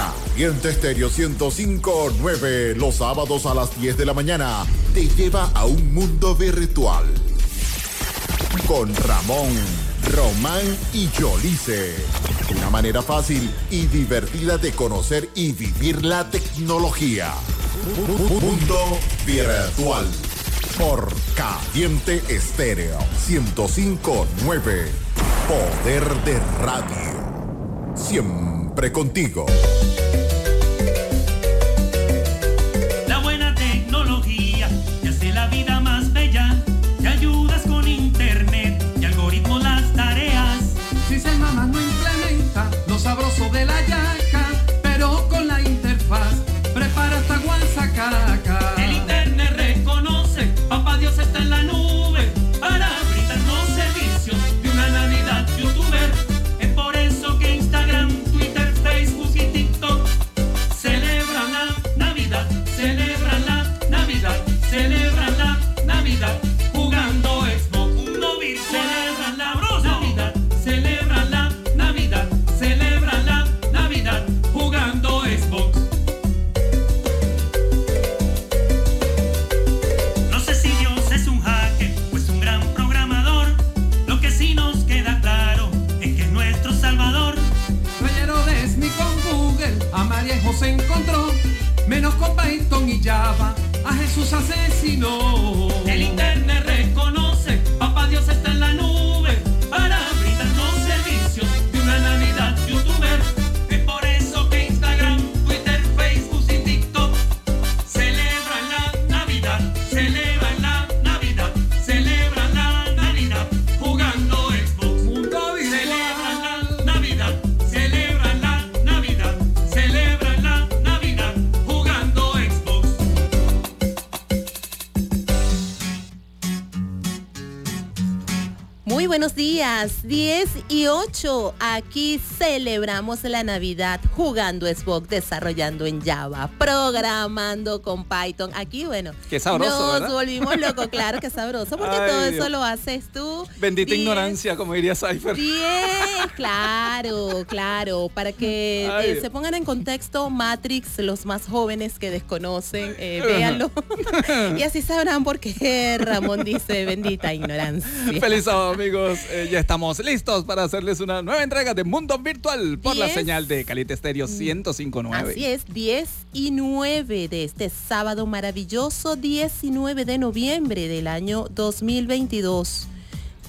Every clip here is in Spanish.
Caliente Estéreo 105.9 los sábados a las 10 de la mañana te lleva a un mundo virtual. Con Ramón, Román y Yolice. Una manera fácil y divertida de conocer y vivir la tecnología. Mundo virtual. Por Caliente Estéreo 105.9. Poder de radio. Siempre contigo. 10 y 8. Aquí celebramos la Navidad jugando Xbox, desarrollando en Java, programando con Python. Aquí, bueno, Qué sabroso, nos ¿verdad? volvimos locos, claro que sabroso, porque Ay, todo eso lo haces tú. Bendita ignorancia, como diría Cypher. Bien, claro, claro, para que eh, se pongan en contexto Matrix, los más jóvenes que desconocen, eh, véanlo. y así sabrán por qué Ramón dice bendita ignorancia. Feliz sábado, amigos. Eh, ya estamos listos para hacerles una nueva entrega de Mundo Virtual por la señal de Caliente Estéreo 1059. Así es, 10 y 9 de este sábado maravilloso, 19 de noviembre del año 2022.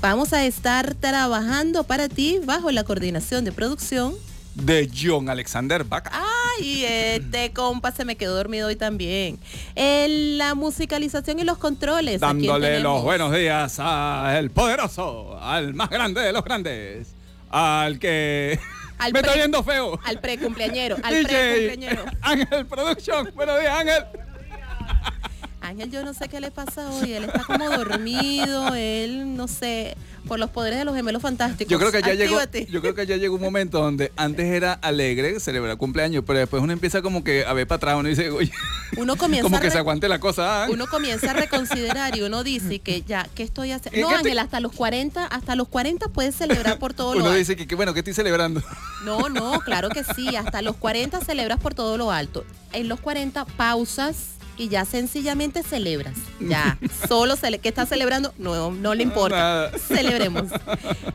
Vamos a estar trabajando para ti bajo la coordinación de producción. De John Alexander Vaca. Ay, este compa se me quedó dormido hoy también. En la musicalización y los controles. ¿a quién dándole los buenos días al poderoso, al más grande de los grandes, al que Al me está viendo feo. Al precumpleañero, al precumpleañero. Ángel Production. Buenos días, Ángel. Ángel, yo no sé qué le pasa hoy. Él está como dormido. Él, no sé, por los poderes de los gemelos fantásticos. Yo creo que ya llegó, yo creo que ya llegó un momento donde antes era alegre celebrar cumpleaños, pero después uno empieza como que a ver para atrás, uno dice, oye, Uno comienza, como que se aguante la cosa. ¿ah? uno comienza a reconsiderar y uno dice que ya, ¿qué estoy haciendo? ¿Y No, Ángel, hasta los 40, hasta los 40 puedes celebrar por todo lo Uno alto. dice que, que bueno, ¿qué estoy celebrando? No, no, claro que sí. Hasta los 40 celebras por todo lo alto. En los 40 pausas y ya sencillamente celebras. Ya, solo cele ¿qué estás celebrando? No, no le importa. Nada. Celebremos.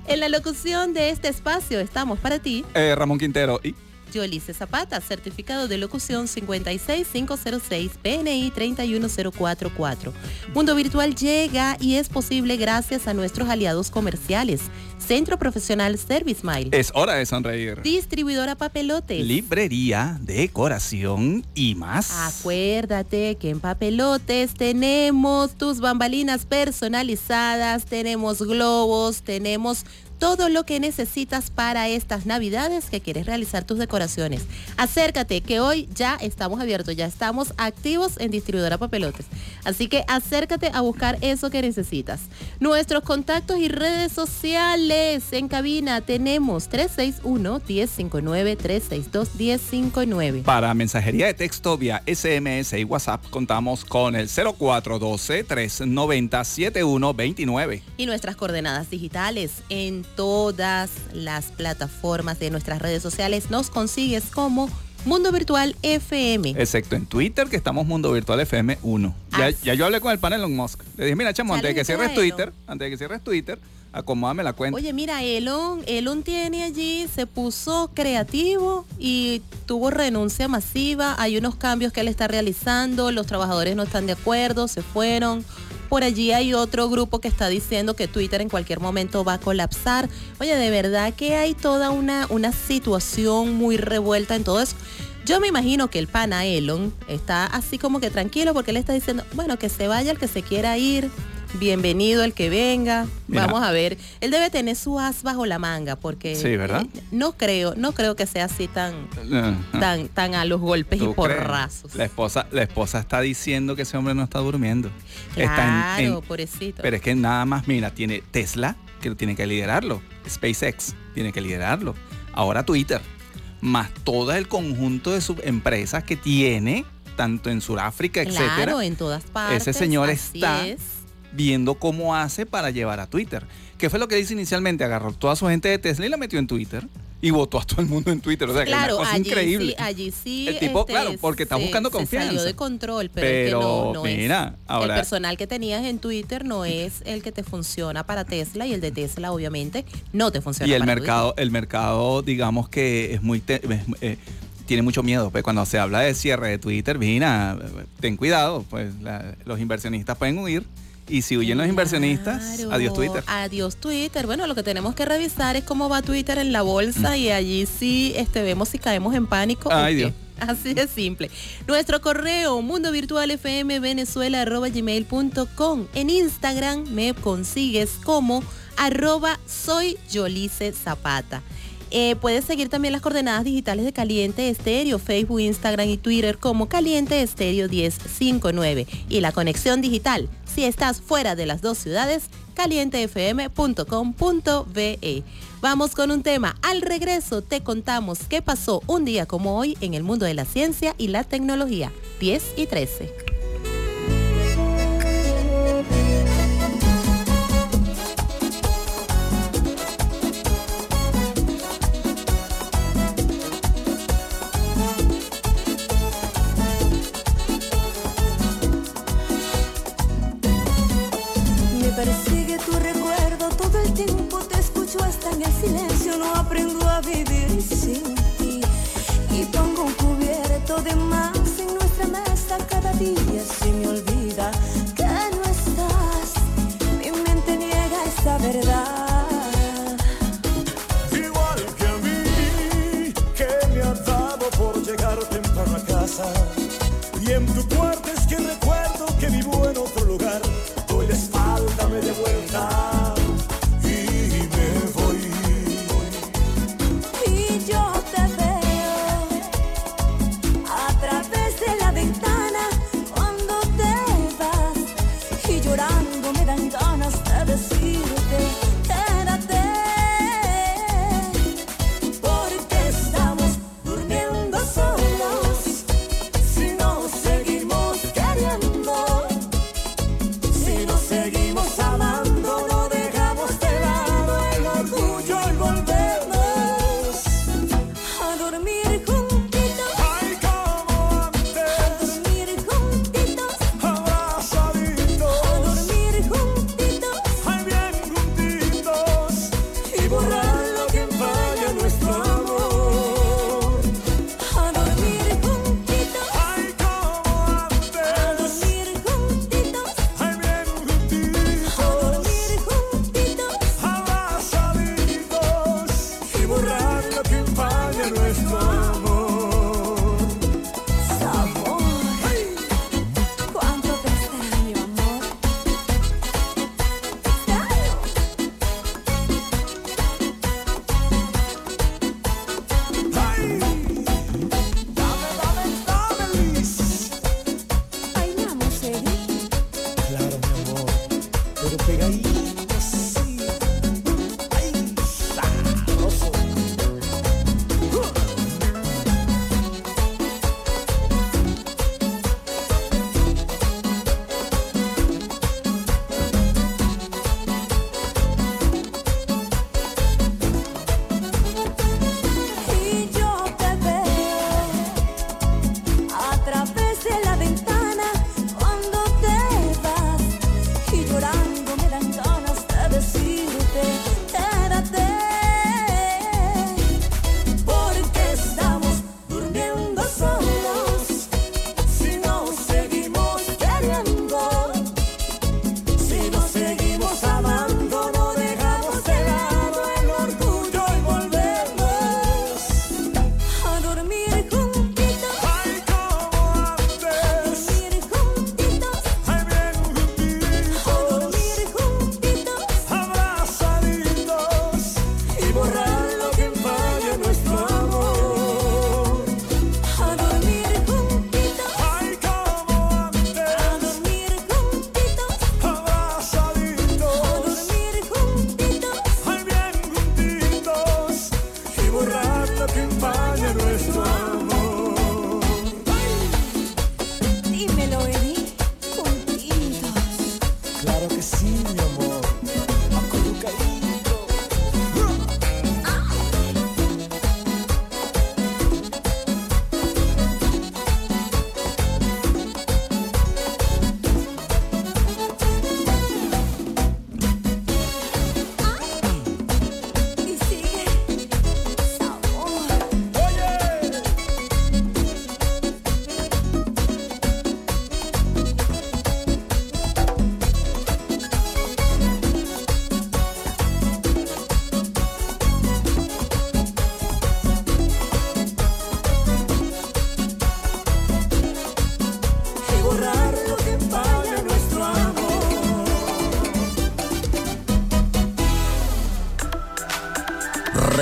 En la locución de este espacio estamos para ti. Eh, Ramón Quintero y Yolice Zapata, certificado de locución 56506, PNI 31044. Mundo Virtual llega y es posible gracias a nuestros aliados comerciales. Centro Profesional Service Mile. es hora de sonreír. Distribuidora Papelotes. Librería, decoración y más. Acuérdate que en Papelotes tenemos tus bambalinas personalizadas, tenemos globos, tenemos todo lo que necesitas para estas navidades que quieres realizar tus decoraciones. Acércate, que hoy ya estamos abiertos, ya estamos activos en distribuidora Papelotes. Así que acércate a buscar eso que necesitas. Nuestros contactos y redes sociales en cabina tenemos 361-1059-362-1059. Para mensajería de texto vía SMS y WhatsApp contamos con el 0412-390-7129. y nuestras coordenadas digitales en todas las plataformas de nuestras redes sociales. Nos consigues como Mundo Virtual FM. Excepto en Twitter, que estamos Mundo Virtual FM 1. Ya, yo hablé con el panel Elon Musk. Le dije, mira, chamo, antes de que cierres. Twitter, antes de que cierres Twitter, acomódame la cuenta. Oye, mira, Elon, Elon tiene allí, se puso creativo y tuvo renuncia masiva. Hay unos cambios que él está realizando, los trabajadores no están de acuerdo, se fueron. Por allí hay otro grupo que está diciendo que Twitter en cualquier momento va a colapsar. Oye, de verdad que hay toda una, una situación muy revuelta en todo eso. Yo me imagino que el pana Elon está así como que tranquilo porque él está diciendo, bueno, que se vaya el que se quiera ir, bienvenido el que venga, Mira. vamos a ver. Él debe tener su as bajo la manga porque Sí, ¿verdad? eh, no creo, no creo que sea así tan, tan, tan a los golpes y porrazos. La esposa, la esposa está diciendo que ese hombre no está durmiendo. Está en- Claro, en- pobrecito. pero es que nada más, mira, tiene Tesla, que tiene que liderarlo. SpaceX tiene que liderarlo. Ahora Twitter. Más todo el conjunto de sus empresas que tiene, tanto en Sudáfrica, etcétera. en todas partes. Ese señor está es. Viendo cómo hace para llevar a Twitter. ¿Qué fue lo que hizo inicialmente? Agarró toda su gente de Tesla y la metió en Twitter y votó a todo el mundo en Twitter. O sea, que es Claro, una cosa allí increíble. sí, allí sí. El tipo, este, claro, porque está buscando se salió confianza. de control, pero, es que no, no es. mira, ahora- El personal que tenías en Twitter no es el que te funciona para Tesla y el de Tesla, obviamente, no te funciona Y el para mercado, el mercado, digamos que es muy te- es- eh, tiene mucho miedo. Pues cuando se habla de cierre de Twitter, mira, ten cuidado, pues la- los inversionistas pueden huir. Y si huyen los inversionistas, Claro, adiós Twitter. Adiós Twitter. Bueno, lo que tenemos que revisar es cómo va Twitter en la bolsa y allí sí este, vemos si caemos en pánico. Ay. Dios. Así de simple. Nuestro correo mundovirtualfmvenezuela.gmail.com En Instagram me consigues como arroba soy Yolice Zapata. Eh, puedes seguir también las coordenadas digitales de Caliente Estéreo, Facebook, Instagram y Twitter como Caliente Estéreo 1059. Y la conexión digital, si estás fuera de las dos ciudades, calientefm.com.be. Vamos con un tema. Al regreso te contamos qué pasó un día como hoy en el mundo de la ciencia y la tecnología. 10 y 13.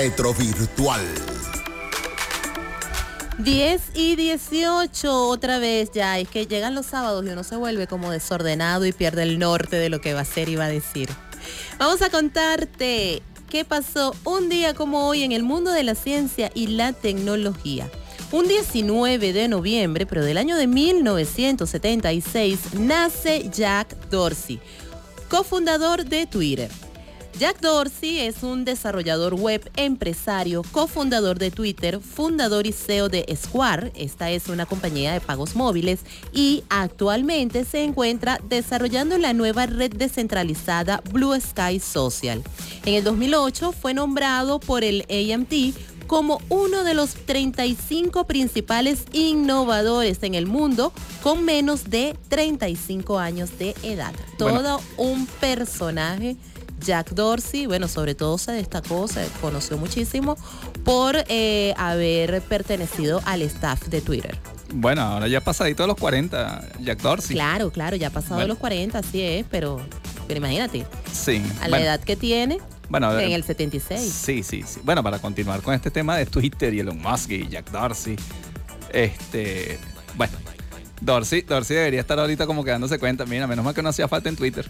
Retrovirtual. 10 y 18 otra vez ya, es que llegan los sábados y uno se vuelve como desordenado y pierde el norte de lo que va a hacer y va a decir. Vamos a contarte qué pasó un día como hoy en el mundo de la ciencia y la tecnología. Un 19 de noviembre, pero del año de 1976, nace Jack Dorsey, cofundador de Twitter. Jack Dorsey es un desarrollador web, empresario, cofundador de Twitter, fundador y CEO de Square, esta es una compañía de pagos móviles, y actualmente se encuentra desarrollando la nueva red descentralizada Blue Sky Social. En el 2008 fue nombrado por el AMT como uno de los 35 principales innovadores en el mundo con menos de 35 años de edad. Bueno. Todo un personaje. Jack Dorsey, bueno, sobre todo se destacó, se conoció muchísimo por eh, haber pertenecido al staff de Twitter. Bueno, ahora ya pasadito de los 40, Jack Dorsey. Claro, claro, ya ha pasado Bueno. los 40, así es, pero, pero imagínate, Sí. a la bueno, edad que tiene, bueno, en el 76. Sí, sí, sí. Bueno, para continuar con este tema de Twitter y Elon Musk y Jack Dorsey, este, bueno, Dorsey, Dorsey debería estar ahorita como que dándose cuenta, mira, menos mal que no hacía falta en Twitter.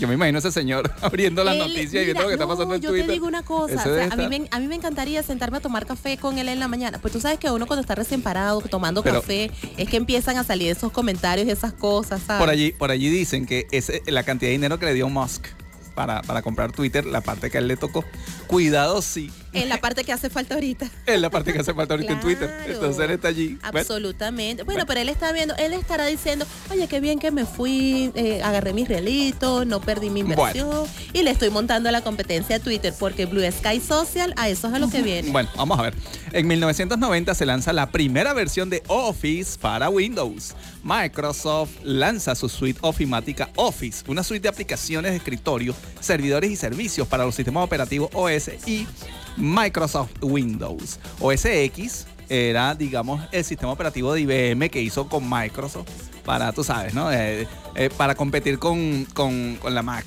Yo me imagino a ese señor abriendo las noticias y viendo lo que está no, pasando en yo Twitter. te digo una cosa, o sea, a, mí me, a mí me encantaría sentarme a tomar café con él en la mañana. Pues tú sabes que uno cuando está recién parado tomando Pero- café es que empiezan a salir esos comentarios y esas cosas, ¿sabes? Por allí, por allí dicen que ese, la cantidad de dinero que le dio Musk para, para comprar Twitter, la parte que a él le tocó, cuidado sí, En la parte que hace falta ahorita. es la parte que hace falta ahorita en Twitter. Entonces él está allí. Absolutamente. Bueno, Bueno. pero él está viendo, él estará diciendo, oye, qué bien que me fui, eh, agarré mis realitos, no perdí mi inversión y le estoy montando la competencia a Twitter porque Blue Sky Social, a eso es a lo que viene. Bueno, vamos a ver. En 1990 se lanza la primera versión de Office para Windows. Microsoft lanza su suite ofimática Office, una suite de aplicaciones de escritorio, servidores y servicios para los sistemas operativos OS y Microsoft Windows. OS X era, digamos, el sistema operativo de IBM que hizo con Microsoft para, tú sabes, ¿no? Eh, eh, para competir con, con- con la Mac.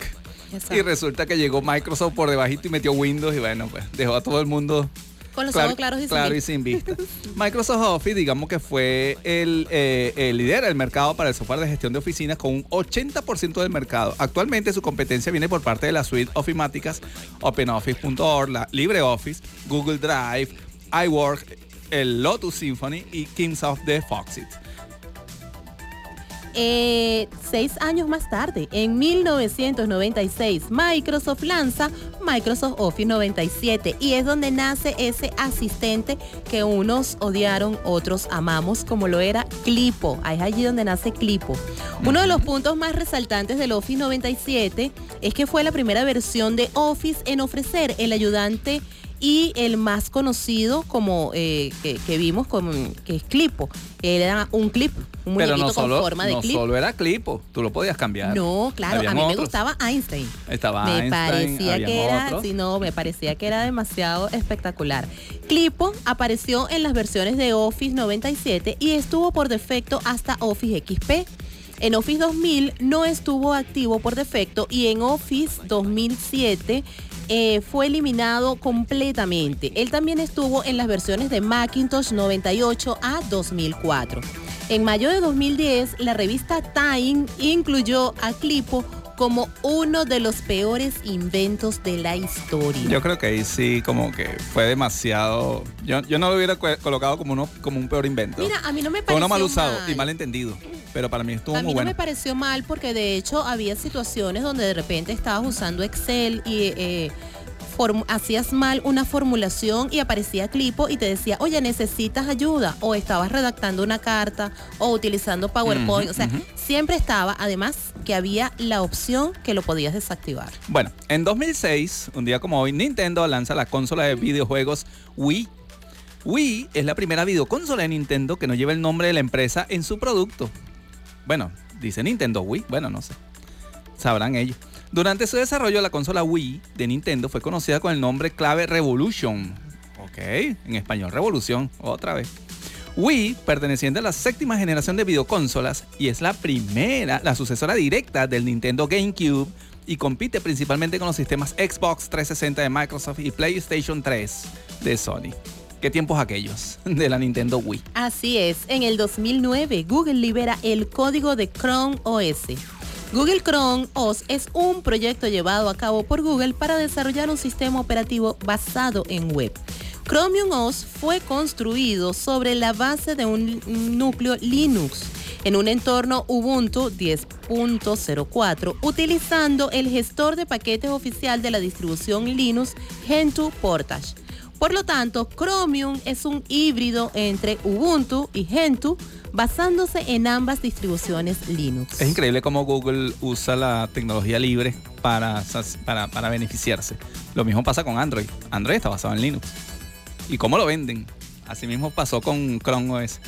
Exacto. Y resulta que llegó Microsoft por debajito y metió Windows y bueno, pues dejó a todo el mundo Con los claro, ojos claros y sin vista. y sin vista. Microsoft Office, digamos que fue el, eh, el líder del mercado para el software de gestión de oficinas con un 80% del mercado. Actualmente su competencia viene por parte de la suite ofimáticas OpenOffice.org, la LibreOffice, Google Drive, iWork, el Lotus Symphony y Kingsoft de Foxit. Eh, seis años más tarde, en 1996, Microsoft lanza Microsoft Office 97 y es donde nace ese asistente que unos odiaron, otros amamos, como lo era Clipo. Ahí Es allí donde nace Clipo. Uno de los puntos más resaltantes del Office 97 es que fue la primera versión de Office en ofrecer el ayudante y el más conocido como eh, que, que vimos como que es Clipo. Era un clip, un Pero no solo, con forma de no clip. solo era Clipo, tú lo podías cambiar. No, claro, Habían a mí me gustaba Einstein. Estaba me Einstein, parecía que era, otros. sí, no, me parecía que era demasiado espectacular. Clipo apareció en las versiones de Office 97 y estuvo por defecto hasta Office XP. En Office 2000 no estuvo activo por defecto y en Office 2007 eh, fue eliminado completamente. Él también estuvo en las versiones de Macintosh 98 a 2004. En mayo de 2010, la revista Time incluyó a Clipo como uno de los peores inventos de la historia. Yo creo que ahí sí como que fue demasiado... Yo, yo no lo hubiera colocado como, uno, como un peor invento. Mira, a mí no me Fue pareció uno mal usado mal. y mal entendido. Pero para mí estuvo A mí muy no bueno. me pareció mal porque de hecho había situaciones donde de repente estabas usando Excel y eh, hacías mal una formulación y aparecía Clipo y te decía, oye, necesitas ayuda o estabas redactando una carta o utilizando PowerPoint. O sea, siempre estaba, además, que había la opción que lo podías desactivar. Bueno, en 2006, un día como hoy, Nintendo lanza la consola de videojuegos Wii. Wii es la primera videoconsola de Nintendo que no lleva el nombre de la empresa en su producto. Bueno, dice Nintendo Wii, bueno, no sé. Sabrán ellos. Durante su desarrollo, la consola Wii de Nintendo fue conocida con el nombre clave Revolution. Ok, en español, Revolución, otra vez. Wii, perteneciente a la séptima generación de videoconsolas y es la primera, la sucesora directa del Nintendo GameCube, y compite principalmente con los sistemas Xbox 360 de Microsoft y PlayStation 3 de Sony. ¿Qué tiempos aquellos de la Nintendo Wii? Así es, en el 2009 Google libera el código de Chrome OS. Google Chrome OS es un proyecto llevado a cabo por Google para desarrollar un sistema operativo basado en web. Chromium OS fue construido sobre la base de un núcleo Linux en un entorno Ubuntu 10.04 utilizando el gestor de paquetes oficial de la distribución Linux Gentoo Portage. Por lo tanto, Chromium es un híbrido entre Ubuntu y Gentoo basándose en ambas distribuciones Linux. Es increíble cómo Google usa la tecnología libre para, para, para beneficiarse. Lo mismo pasa con Android. Android está basado en Linux. ¿Y cómo lo venden? Así mismo pasó con Chrome OS.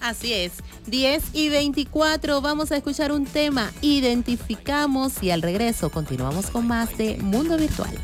Así es. 10 y 24 vamos a escuchar un tema, identificamos y al regreso continuamos con más de Mundo Virtual.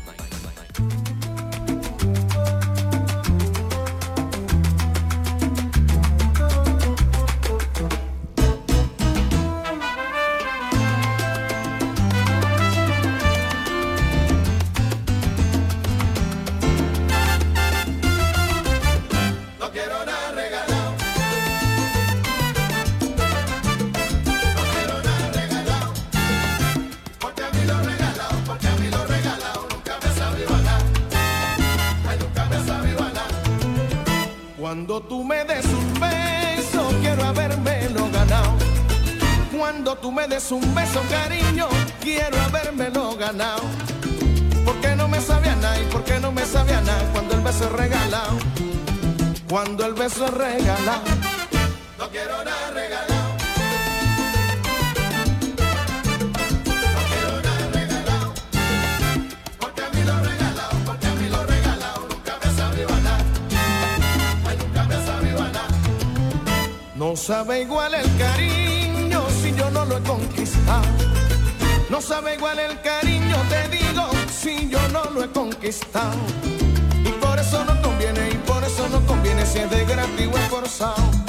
Cuando tú me des un beso, cariño, quiero habérmelo ganado. Porque no me sabía nada y porque no me sabía nada cuando el beso es regalado. Cuando el beso es regalado. No quiero nada regalado. No sabe igual el cariño no sabe igual el cariño, te digo, si yo no lo he conquistado. Y por eso no conviene, y por eso no conviene si es de gratis o es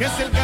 Que si el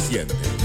donde te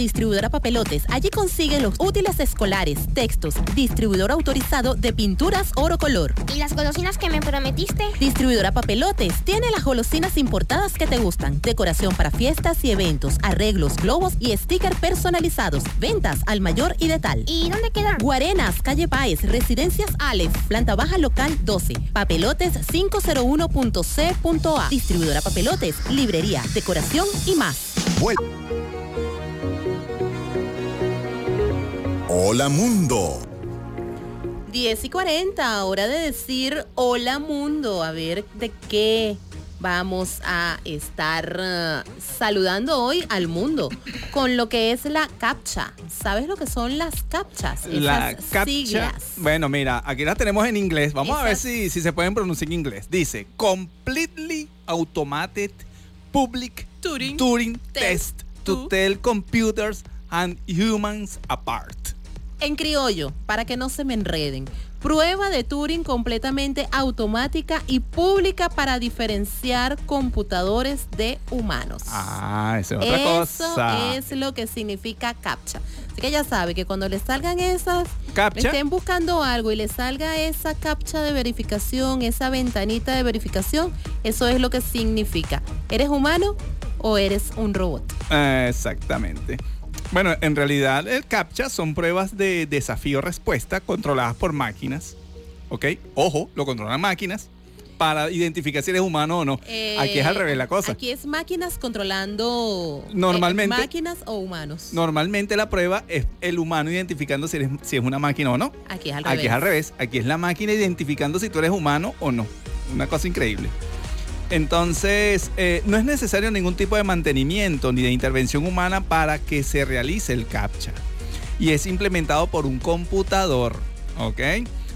Distribuidora Papelotes. Allí consiguen los útiles escolares, textos, distribuidor autorizado de pinturas oro color. ¿Y las golosinas que me prometiste? Distribuidora Papelotes tiene las golosinas importadas que te gustan, decoración para fiestas y eventos, arreglos, globos y stickers personalizados, ventas al mayor y de tal. ¿Y dónde queda? Guarenas, calle Páez, Residencias Alex, planta baja local 12, Papelotes 501.c.a. Distribuidora Papelotes, librería, decoración y más. Hola Mundo. 10 y 40, hora de decir hola mundo, a ver de qué vamos a estar eh, saludando hoy al mundo con lo que es la captcha. ¿Sabes lo que son las captchas? La Esas captcha. siglas. Bueno, mira, aquí las tenemos en inglés. Vamos a ver si, si se pueden pronunciar en inglés. Dice Completely Automated Public Turing Test, Test to- Tell Computers and Humans Apart. En criollo, para que no se me enreden. Prueba de Turing completamente automática y pública para diferenciar computadores de humanos. Ah, esa es otra Eso cosa. es lo que significa captcha. Así que ya sabe que cuando le salgan esas, Captcha. estén buscando algo y le salga esa captcha de verificación, esa ventanita de verificación, eso es lo que significa. ¿Eres humano o eres un robot? Exactamente. Bueno, en realidad el CAPTCHA son pruebas de desafío-respuesta controladas por máquinas. ¿Ok? Ojo, lo controlan máquinas para identificar si eres humano o no. aquí es al revés la cosa. Eh, Aquí es máquinas controlando. eh, Normalmente- máquinas o humanos. Normalmente la prueba es el humano identificando si, eres, si es una máquina o no. Aquí es al Aquí revés. es al revés. Aquí es la máquina identificando si tú eres humano o no. Una cosa increíble. Entonces, eh, no es necesario ningún tipo de mantenimiento ni de intervención humana para que se realice el CAPTCHA. Y es implementado por un computador. ¿Ok?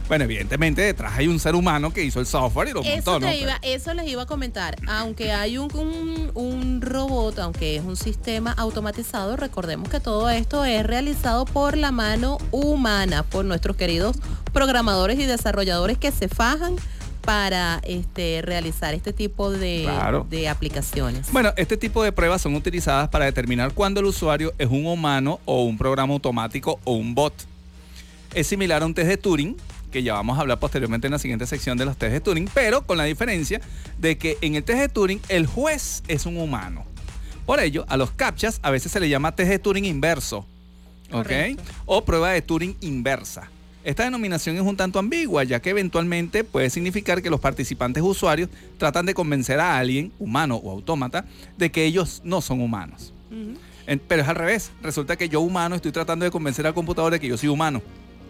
Bueno, evidentemente detrás hay un ser humano que hizo el software y lo Eso, montó, ¿no? iba- eso les iba a comentar. Aunque hay un, un- un robot, aunque es un sistema automatizado, recordemos que todo esto es realizado por la mano humana, por nuestros queridos programadores y desarrolladores que se fajan para este, realizar este tipo de, Claro. de aplicaciones. Bueno, este tipo de pruebas son utilizadas para determinar cuándo el usuario es un humano o un programa automático o un bot. Es similar a un test de Turing, que ya vamos a hablar posteriormente en la siguiente sección de los test de Turing, pero con la diferencia de que en el test de Turing el juez es un humano. Por ello, a los captchas a veces se le llama test de Turing inverso, ¿ok? Correcto. O prueba de Turing inversa. Esta denominación es un tanto ambigua, ya que eventualmente puede significar que los participantes usuarios tratan de convencer a alguien, humano o autómata, de que ellos no son humanos. Pero es al revés. Resulta que yo humano estoy tratando de convencer al computador de que yo soy humano.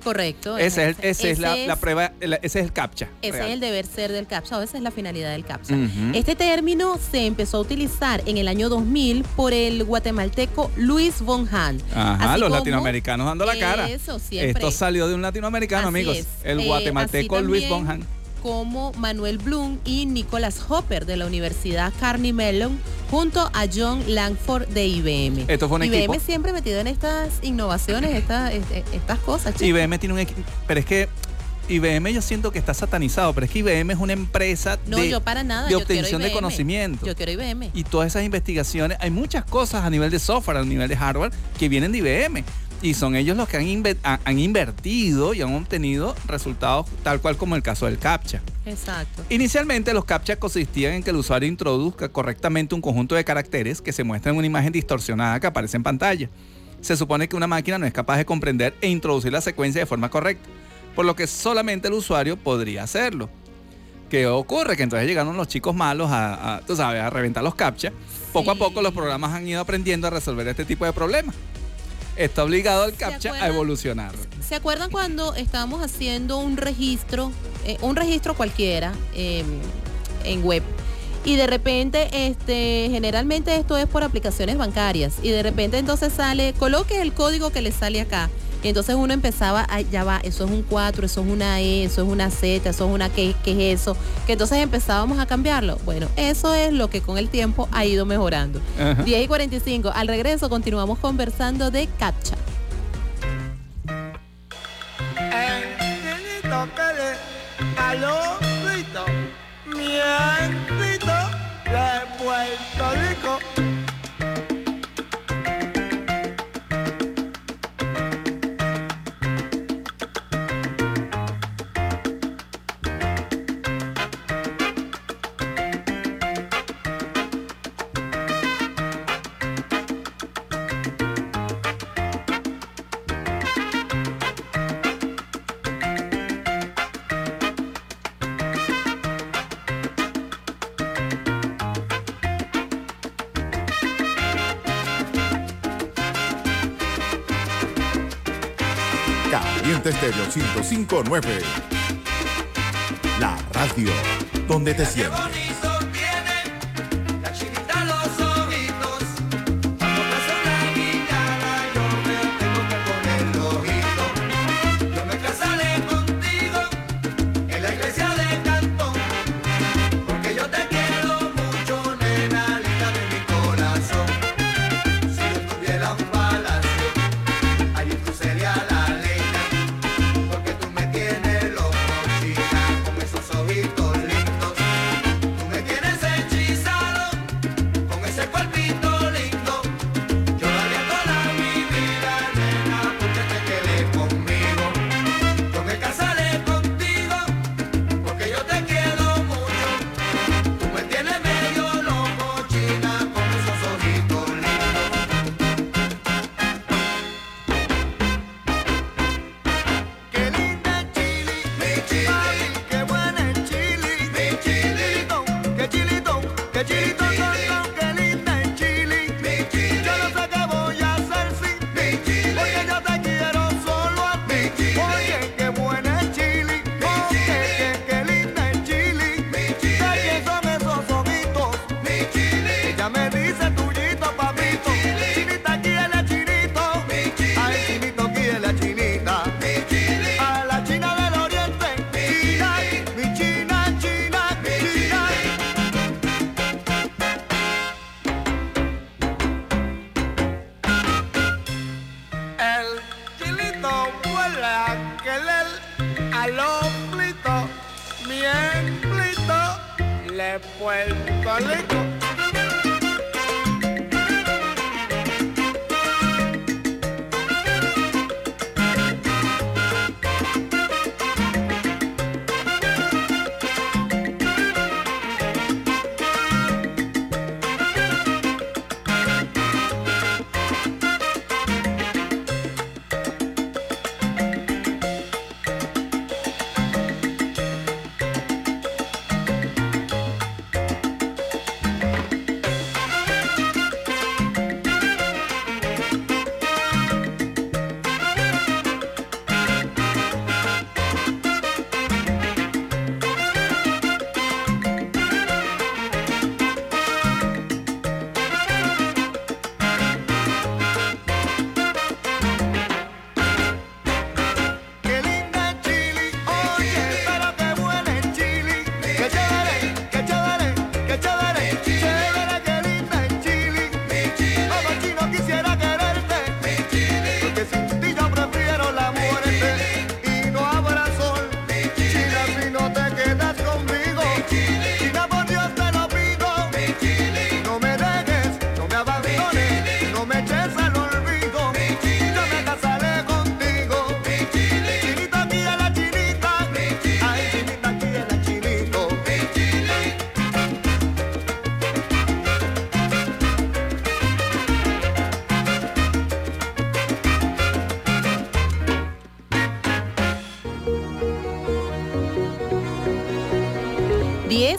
Correcto. Ese es, ese es la, prueba, la- ese es el captcha. Ese real. es el deber ser del CAPTCHA, o esa es la finalidad del CAPTCHA. Este término se empezó a utilizar en el año 2000 por el guatemalteco Luis von Hahn. Ajá, así los latinoamericanos dando la cara. Eso, siempre. Esto salió de un latinoamericano, Así amigos. es. El Eh, guatemalteco Luis von Hahn. Como Manuel Bloom y Nicholas Hopper de la Universidad Carnegie Mellon junto a John Langford de IBM. Esto fue un IBM equipo. siempre metido en estas innovaciones, estas, este- estas cosas. chicos. IBM tiene un equipo. Pero es que IBM yo siento que está satanizado, pero es que IBM es una empresa No, de, yo para nada. de yo obtención de conocimiento. Yo quiero IBM. y todas esas investigaciones, hay muchas cosas a nivel de software, a nivel de hardware, que vienen de IBM. Y son ellos los que han, inve- han invertido y han obtenido resultados tal cual como el caso del CAPTCHA. Exacto. Inicialmente los CAPTCHA consistían en que el usuario introduzca correctamente un conjunto de caracteres que se muestran en una imagen distorsionada que aparece en pantalla. Se supone que una máquina no es capaz de comprender e introducir la secuencia de forma correcta, por lo que solamente el usuario podría hacerlo. ¿Qué ocurre? Que entonces llegaron los chicos malos a, a, tú sabes, a reventar los CAPTCHA. Poco a poco los programas han ido aprendiendo a resolver este tipo de problemas. Está obligado al ¿Se CAPTCHA a evolucionar. ¿Se acuerdan cuando estábamos haciendo un registro, eh, un registro cualquiera eh, en web? Y de repente, este, generalmente esto es por aplicaciones bancarias. Y de repente entonces sale, coloque el código que le sale acá. Y entonces uno empezaba, a, ya va, eso es un 4, eso es una E, eso es una Z, eso es una ¿qué, qué es eso? Que entonces empezábamos a cambiarlo. Bueno, eso es lo que con el tiempo ha ido mejorando. Ajá. 10 y 45, al regreso continuamos conversando de CAPTCHA. De Puerto Rico. 1059. La radio donde te sientes.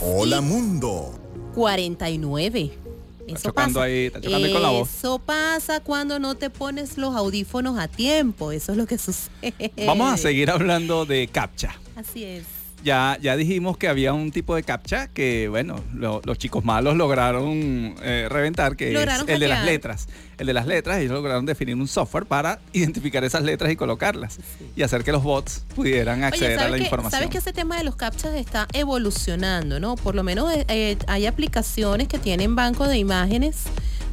Hola, mundo. 49. Eso pasa. Ahí, con la voz. Eso pasa cuando no te pones los audífonos a tiempo. Eso es lo que sucede. Vamos a seguir hablando de captcha. Así es. Ya, ya dijimos que había un tipo de captcha que, bueno, lo- los chicos malos lograron eh, reventar, que Lograron es el de las letras. El de las letras, ellos lograron definir un software para identificar esas letras y colocarlas. Y hacer que los bots pudieran acceder Oye, a la ¿sabes que, información. sabes que ese tema de los captchas está evolucionando, ¿no? Por lo menos eh, eh, hay aplicaciones que tienen banco de imágenes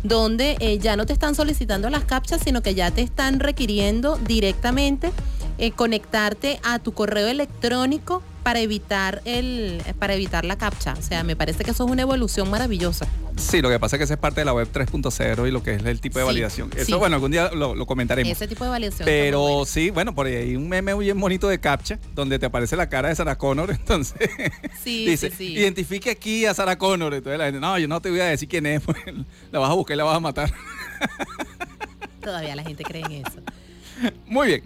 donde eh, ya no te están solicitando las captchas, sino que ya te están requiriendo directamente eh, conectarte a tu correo electrónico para evitar el para evitar la captcha. O sea, me parece que eso es una evolución maravillosa. Sí, lo que pasa es que esa es parte de la web 3.0 y lo que es el tipo de Sí, validación. Eso, sí. bueno, algún día lo, lo comentaremos. Ese tipo de validación. Pero bueno. sí, bueno, por ahí hay un meme bien bonito de captcha donde te aparece la cara de Sarah Connor. Entonces, Sí, dice, sí, sí. identifique aquí a Sarah Connor. Entonces la gente, no, yo no te voy a decir quién es. pues, la vas a buscar y la vas a matar. Todavía la gente cree en eso. Muy bien.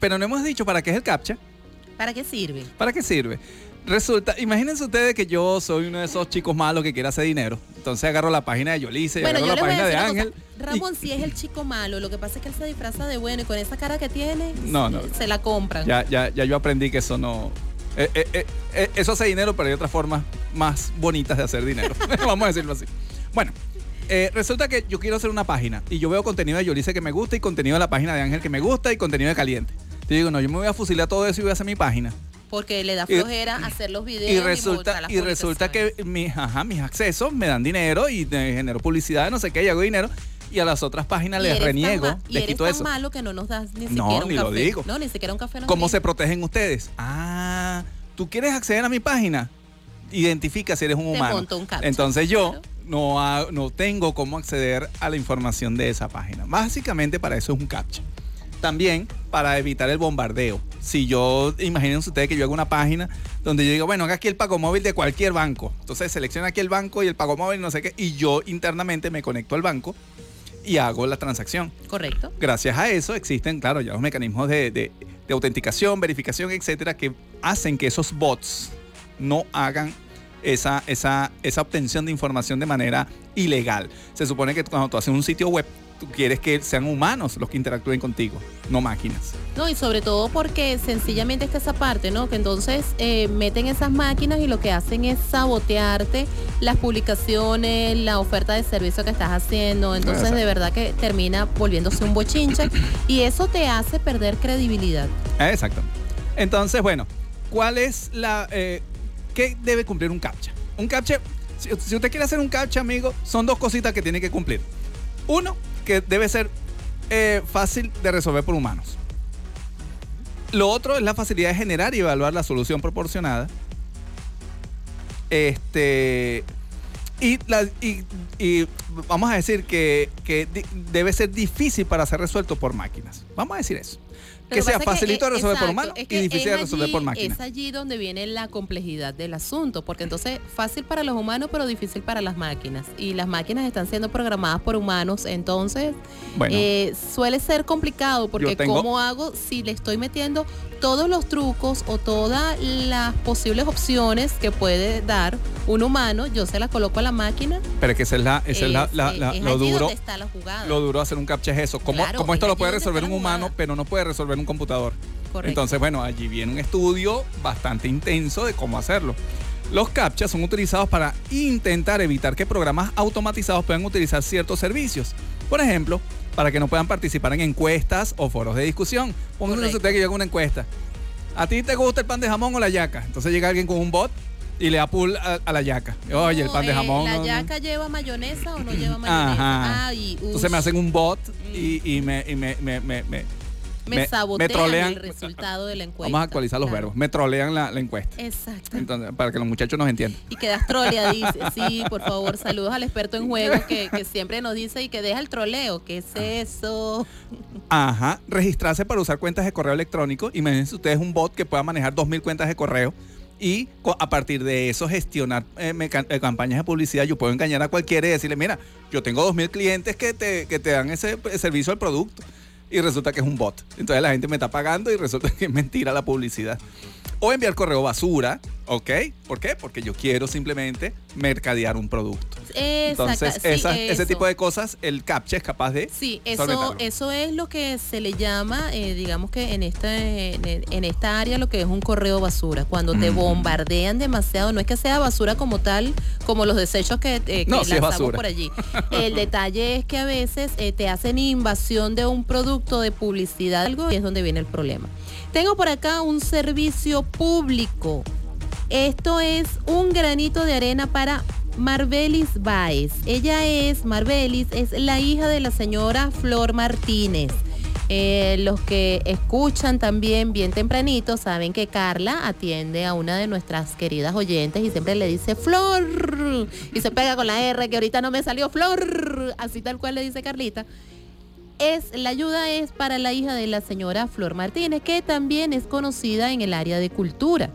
Pero no hemos dicho para qué es el captcha. ¿Para qué sirve? ¿Para qué sirve? Resulta, imagínense ustedes que yo soy uno de esos chicos malos que quiere hacer dinero. Entonces agarro la página de Yolice, Bueno, agarro yo la página de Ángel. Ramón sí es el chico malo, lo que pasa es que él se disfraza de bueno y con esa cara que tiene, No, no. se la compran. Ya, ya, ya yo aprendí que eso no. eh, eh, eh, eso hace dinero, pero hay otras formas más bonitas de hacer dinero. Vamos a decirlo así. Bueno, eh, resulta que yo quiero hacer una página y yo veo contenido de Yolice que me gusta y contenido de la página de Ángel que me gusta y contenido de Caliente. Yo digo, no, yo me voy a fusilar todo eso y voy a hacer mi página. Porque le da Y- flojera hacer los videos. Y resulta, y resulta que mis, ajá, mis accesos me dan dinero y genero publicidad, no sé qué, y hago dinero. Y a las otras páginas Y les tan reniego, ma- y les eres quito tan eso. malo que no nos das ni No, siquiera un ni lo café. digo. No, ni siquiera un café. nos ¿Cómo se protegen ustedes? Ah, ¿tú quieres acceder a mi página? Identifica si eres un Te humano. un Entonces yo claro. no, no tengo cómo acceder a la información de esa página. Básicamente para eso es un captcha. También para evitar el bombardeo. Si yo, imagínense ustedes que yo hago una página donde yo digo, bueno, haga aquí el pago móvil de cualquier banco. Entonces selecciona aquí el banco y el pago móvil, no sé qué, y yo internamente me conecto al banco y hago la transacción. Correcto. Gracias a eso existen, claro, ya los mecanismos de, de- de autenticación, verificación, etcétera, que hacen que esos bots no hagan esa, esa, esa obtención de información de manera ilegal. Se supone que cuando tú haces un sitio web, tú quieres que sean humanos los que interactúen contigo, no máquinas. No, y sobre todo porque sencillamente está esa parte, ¿no? Que entonces eh, meten esas máquinas y lo que hacen es sabotearte las publicaciones, la oferta de servicio que estás haciendo. Entonces, Exacto. de verdad que termina volviéndose un bochinche y eso te hace perder credibilidad. Ah, Exacto. Entonces, bueno, ¿cuál es la... eh, ¿Qué debe cumplir un captcha? Un captcha, si, si usted quiere hacer un captcha, amigo, son dos cositas que tiene que cumplir. Uno, que debe ser eh, fácil de resolver por humanos. Lo otro es la facilidad de generar y evaluar la solución proporcionada. Este. Y, vamos a decir que, debe ser difícil para ser resuelto por máquinas. Vamos a decir eso. Que sea facilito de eh, resolver por humano es y difícil de resolver por máquina. Es allí donde viene la complejidad del asunto, porque entonces fácil para los humanos, pero difícil para las máquinas. Y las máquinas están siendo programadas por humanos, entonces Bueno. eh, suele ser complicado, porque tengo- ¿cómo hago si le estoy metiendo todos los trucos o todas las posibles opciones que puede dar un humano? Yo se las coloco a la máquina. Pero es que esa es, la, esa es la- es- la- es- la- es lo duro. está la jugada. Lo duro de hacer un captcha es eso. ¿Cómo, Claro, cómo esto es lo puede resolver un humano, pero no puede resolver un computador? Correcto. Entonces, bueno, allí viene un estudio bastante intenso de cómo hacerlo. Los captchas son utilizados para intentar evitar que programas automatizados puedan utilizar ciertos servicios. Por ejemplo, para que no puedan participar en encuestas o foros de discusión. Pónganse usted que llega una encuesta. ¿A ti te gusta el pan de jamón o la yaca? Entonces llega alguien con un bot y le da pull a, a la yaca. Oye, el pan de eh, jamón. ¿La no, no. yaca lleva mayonesa o no lleva mayonesa? Ajá. Ay, Entonces me hacen un bot y, y me, y me, me, me, me, me, sabotean trolean. el resultado de la encuesta. Vamos a actualizar los Claro. verbos. Me trolean la, la encuesta. Exacto. Entonces, para que los muchachos nos entiendan. Y quedas trolea, dice. Sí, por favor, saludos al experto en juegos que, que siempre nos dice y que deja el troleo. ¿Qué es eso? Ajá. Registrarse para usar cuentas de correo electrónico. Imagínense ustedes un bot que pueda manejar 2.000 cuentas de correo. Y a partir de eso gestionar eh, eh, campañas de publicidad. Yo puedo engañar a cualquiera y decirle, mira, yo tengo 2.000 clientes que te, que te dan ese servicio al producto. Y resulta que es un bot. Entonces la gente me está pagando y resulta que es mentira la publicidad. O enviar correo basura, ¿ok? ¿Por qué? Porque yo quiero simplemente mercadear un producto. Entonces, sí, ese tipo de cosas, el captcha es capaz de Sí, eso, solventarlo. eso es lo que se le llama, eh, digamos que en esta, en, en esta área, lo que es un correo basura. Cuando te bombardean demasiado, no es que sea basura como tal, como los desechos que, eh, que No, sí es lanzamos basura. por allí. El detalle es que a veces eh, te hacen invasión de un producto de publicidad, algo, y es donde viene el problema. Tengo por acá un servicio público. Esto es un granito de arena para Marbelis Baez. Ella es, Marbelis, es la hija de la señora Flor Martínez. Eh, los que escuchan también bien tempranito saben que Carla atiende a una de nuestras queridas oyentes y siempre le dice Flor y se pega con la R que ahorita no me salió Flor, así tal cual le dice Carlita. Es, la ayuda es para la hija de la señora Flor Martínez, que también es conocida en el área de cultura.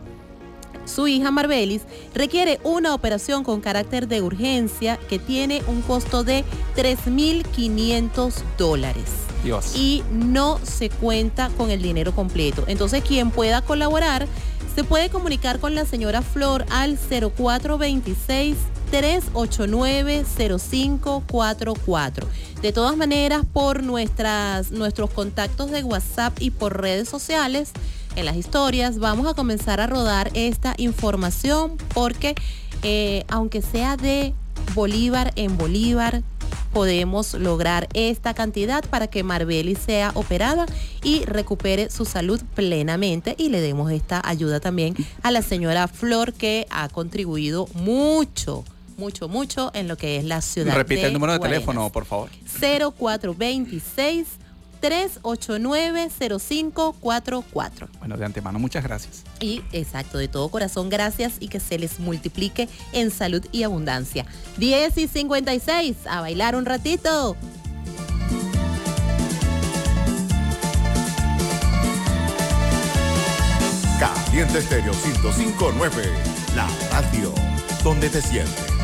Su hija Marbelis requiere una operación con carácter de urgencia que tiene un costo de 3.500 dólares Dios. y no se cuenta con el dinero completo. Entonces, quien pueda colaborar Se puede comunicar con la señora Flor al 0426 389-0544. De todas maneras, por nuestras, nuestros contactos de WhatsApp y por redes sociales, en las historias, vamos a comenzar a rodar esta información porque eh, aunque sea de Bolívar en Bolívar, podemos lograr esta cantidad para que Marbeli sea operada y recupere su salud plenamente y le demos esta ayuda también a la señora Flor que ha contribuido mucho mucho, mucho en lo que es la ciudad. Repite el número de Guarenas. teléfono, por favor. 0426 389 0544. Bueno, de antemano, muchas gracias. Y exacto, de todo corazón, gracias y que se les multiplique en salud y abundancia. 10 y 56, a bailar un ratito. Caliente Estéreo 1059, la radio donde te sientes.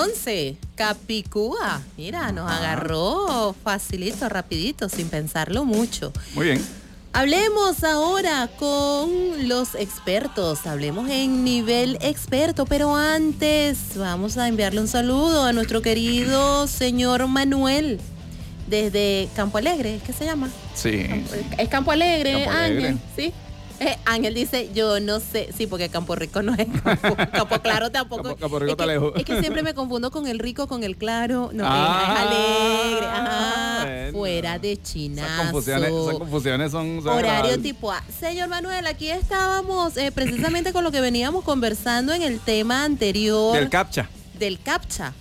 11 y 11, Capicúa. Mira, nos agarró facilito, rapidito, sin pensarlo mucho. Muy bien. Hablemos ahora con los expertos, hablemos en nivel experto, pero antes vamos a enviarle un saludo a nuestro querido señor Manuel desde Campo Alegre, ¿qué se llama? Sí. Es Campo Alegre, Campo Alegre. Ángel, ¿sí? Eh, Ángel dice, yo no sé, sí, porque Campo Rico no es Campo, Campo Claro tampoco. Campo- Campo Rico es, está que, lejos. es que siempre me confundo con el rico, con el claro. No, Ah, es alegre, ajá, bueno. fuera de Esas confusiones, esas confusiones son... Horario tipo A. Señor Manuel, aquí estábamos eh, precisamente con lo que veníamos conversando en el tema anterior Del CAPTCHA. del CAPTCHA.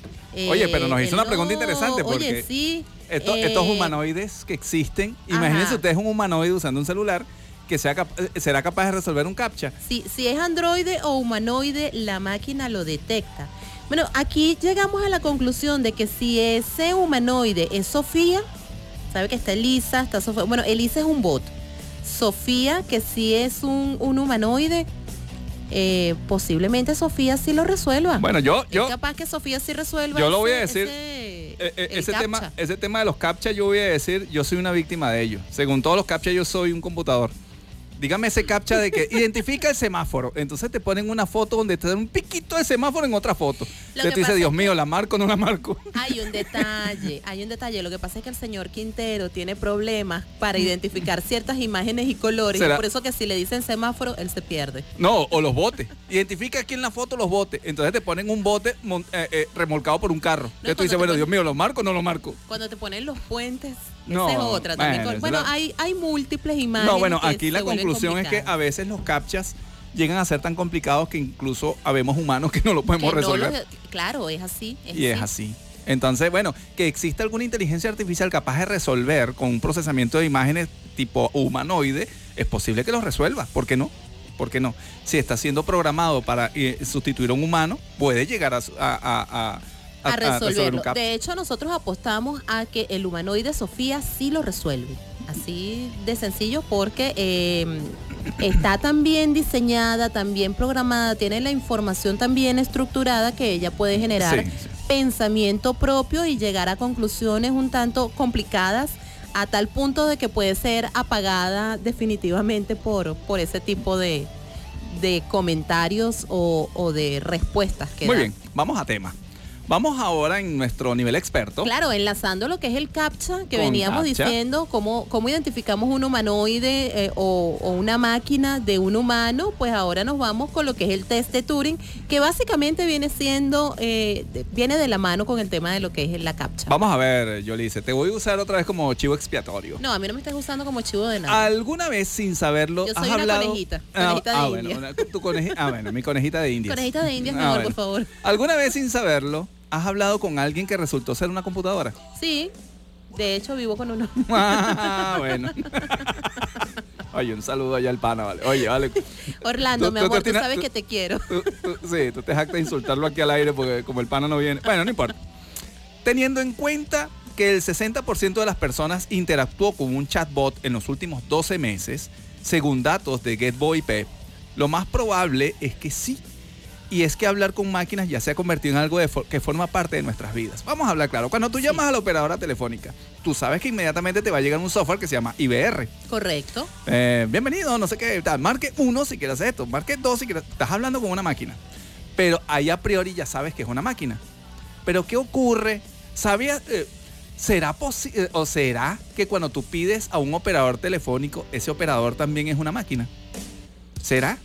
Oye, pero nos hizo una pregunta interesante Oye, porque sí. Esto- eh, estos humanoides que existen, ajá. imagínense ustedes un humanoide usando un celular que sea cap- eh, será capaz de resolver un CAPTCHA. Si, si es androide o humanoide, la máquina lo detecta. Bueno, aquí llegamos a la conclusión de que si ese humanoide es Sofía, sabe que está Elisa, está Sofía. Bueno, Elisa es un bot. Sofía, que si es un, un humanoide, eh, posiblemente Sofía sí lo resuelva. Bueno, yo, es yo, capaz que Sofía sí resuelva. yo lo voy a decir, ese- eh, ese, tema, ese tema de los CAPTCHA, yo voy a decir, yo soy una víctima de ellos. Según todos los CAPTCHA, yo soy un computador. Dígame ese CAPTCHA de que identifica el semáforo. Entonces te ponen una foto donde te dan un piquito de semáforo en otra foto. Entonces tú dices, Dios mío, ¿la marco o no la marco? Hay un detalle, hay un detalle. Lo que pasa es que el señor Quintero tiene problemas para identificar ciertas imágenes y colores. Por eso que si le dicen semáforo, él se pierde. No, o los botes. Identifica aquí en la foto los botes. Entonces te ponen un bote eh, eh, remolcado por un carro. Entonces tú dices, bueno, Dios mío, ¿lo marco o no lo marco? Cuando te ponen los puentes, No, esa es otra también. bueno, Bueno, esa la- hay, hay múltiples imágenes. No, bueno, aquí la conclusión es que a veces los captchas llegan a ser tan complicados que incluso habemos humanos que no lo Que podemos no resolver. claro, es así. Es y es así. Entonces, bueno, que exista alguna inteligencia artificial capaz de resolver con un procesamiento de imágenes tipo humanoide, es posible que lo resuelva. ¿Por qué no? ¿Por qué no? Si está siendo programado para eh, sustituir a un humano, puede llegar a, su- a- a- a- a resolverlo. captcha. De hecho, nosotros apostamos a que el humanoide Sofía sí lo resuelve. Así de sencillo porque eh, está tan bien diseñada, tan bien programada, tiene la información tan bien estructurada que ella puede generar Sí, sí. pensamiento propio y llegar a conclusiones un tanto complicadas a tal punto de que puede ser apagada definitivamente por, por ese tipo de, de comentarios o, o de respuestas que Muy da. bien, vamos a tema. Vamos ahora en nuestro nivel experto. Claro, enlazando lo que es el CAPTCHA que Con veníamos CAPTCHA. diciendo, cómo, cómo identificamos un humanoide eh, o, o una máquina de un humano, pues ahora nos vamos con lo que es el test de Turing, que básicamente viene siendo, eh, de- viene de la mano con el tema de lo que es la CAPTCHA. Vamos a ver, Yolice, te voy a usar otra vez como chivo expiatorio. No, a mí no me estás usando como chivo de nada. ¿Alguna vez sin saberlo Yo has soy una hablado? conejita, Ah, conejita de ah, India. bueno, una- tu coneji- ah, bueno, mi conejita de India. Conejita de India, Ah, mejor, bueno. por favor. ¿Alguna vez sin saberlo has hablado con alguien que resultó ser una computadora? Sí, de hecho vivo con uno. Ah, bueno. Oye, un saludo allá al pana, vale. Oye, vale. Orlando, Tú- mi amor, tú sabes tú- que te quiero. Sí, tú te jactas de insultarlo aquí al aire porque como el pana no viene. Bueno, no importa. Teniendo en cuenta que el 60% de las personas interactuó con un chatbot en los últimos 12 meses, según datos de GetBoyP, lo más probable es que sí. Y es que hablar con máquinas ya se ha convertido en algo de for- que forma parte de nuestras vidas. Vamos a hablar claro. Cuando tú llamas a la operadora telefónica, tú sabes que inmediatamente te va a llegar un software que se llama IBR. Correcto. Eh, bienvenido, no sé qué, tal. Marque uno si quieres esto, marque dos si quieres. Estás hablando con una máquina. Pero ahí a priori ya sabes que es una máquina. Pero ¿qué ocurre? ¿Sabías? eh, ¿Será posible o será que cuando tú pides a un operador telefónico, ese operador también es una máquina? ¿Será?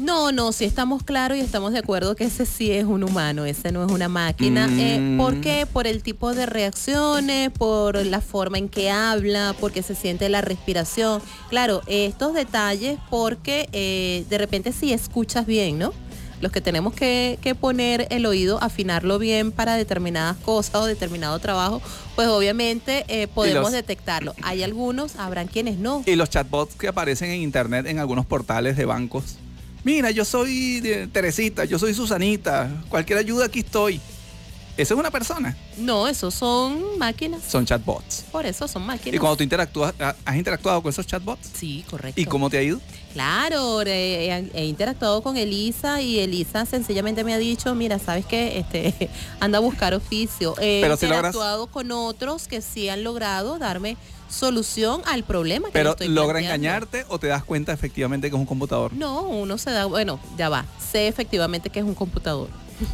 No, no, sí estamos claros y estamos de acuerdo que ese sí es un humano, ese no es una máquina. Mm. Eh, ¿Por qué? Por el tipo de reacciones, por la forma en que habla, porque se siente la respiración. Claro, estos detalles porque eh, de repente si escuchas bien, ¿no? Los que tenemos que, que poner el oído, afinarlo bien para determinadas cosas o determinado trabajo, pues obviamente eh, podemos los- detectarlo. Hay algunos, habrán quienes no. Y los chatbots que aparecen en internet en algunos portales de bancos. Mira, yo soy de Teresita, yo soy Susanita, cualquier ayuda aquí estoy. Eso es una persona. No, esos son máquinas. Son chatbots. Por eso son máquinas. Y cuando tú interactúas, ¿ha- ¿has interactuado con esos chatbots? Sí, correcto. ¿Y cómo te ha ido? Claro, he, interactuado con Elisa y Elisa sencillamente me ha dicho, mira, ¿sabes qué? Este, anda a buscar oficio. He Pero si logras- interactuado con otros que sí han logrado darme solución al problema que Pero estoy logra planteando. engañarte o te das cuenta efectivamente que es un computador. No, uno se da, bueno, ya va, sé efectivamente que es un computador.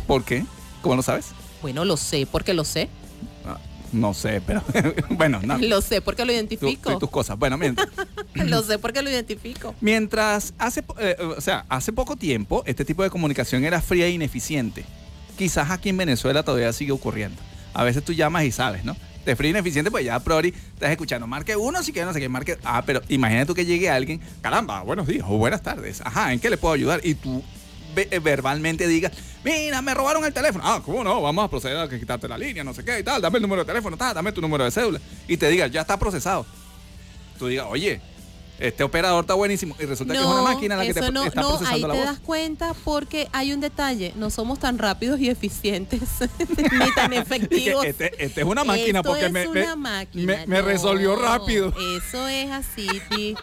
¿Por qué? ¿Cómo lo sabes? Bueno, lo sé porque lo sé. Ah, No sé, pero bueno, no. Lo sé porque lo Tú- tú identifico. y tus cosas. Bueno, mientras, lo sé porque lo identifico. mientras hace, po- eh, o sea, hace poco tiempo este tipo de comunicación era fría e ineficiente. Quizás aquí en Venezuela todavía sigue ocurriendo. A veces tú llamas y sabes, ¿no? De fría e ineficiente, pues ya a priori estás escuchando. Marque uno, si quieres, no sé qué, marque. Ah, pero imagínate tú que llegue alguien, caramba, buenos días o buenas tardes. Ajá, ¿en qué le puedo ayudar? Y tú eh, verbalmente digas, mira, me robaron el teléfono. Ah, ¿cómo no? Vamos a proceder a que quitarte la línea, no sé qué y tal. Dame el número de teléfono, tal, dame tu número de cédula. Y te diga, ya está procesado. Tú digas, oye, este operador está buenísimo. Y resulta que es una máquina la que te no, está no, ahí procesando la te voz. das cuenta porque hay un detalle, no somos tan rápidos y eficientes ni tan efectivos. este, este es una máquina Esto porque es me, una me- máquina, me- resolvió rápido. Eso es así,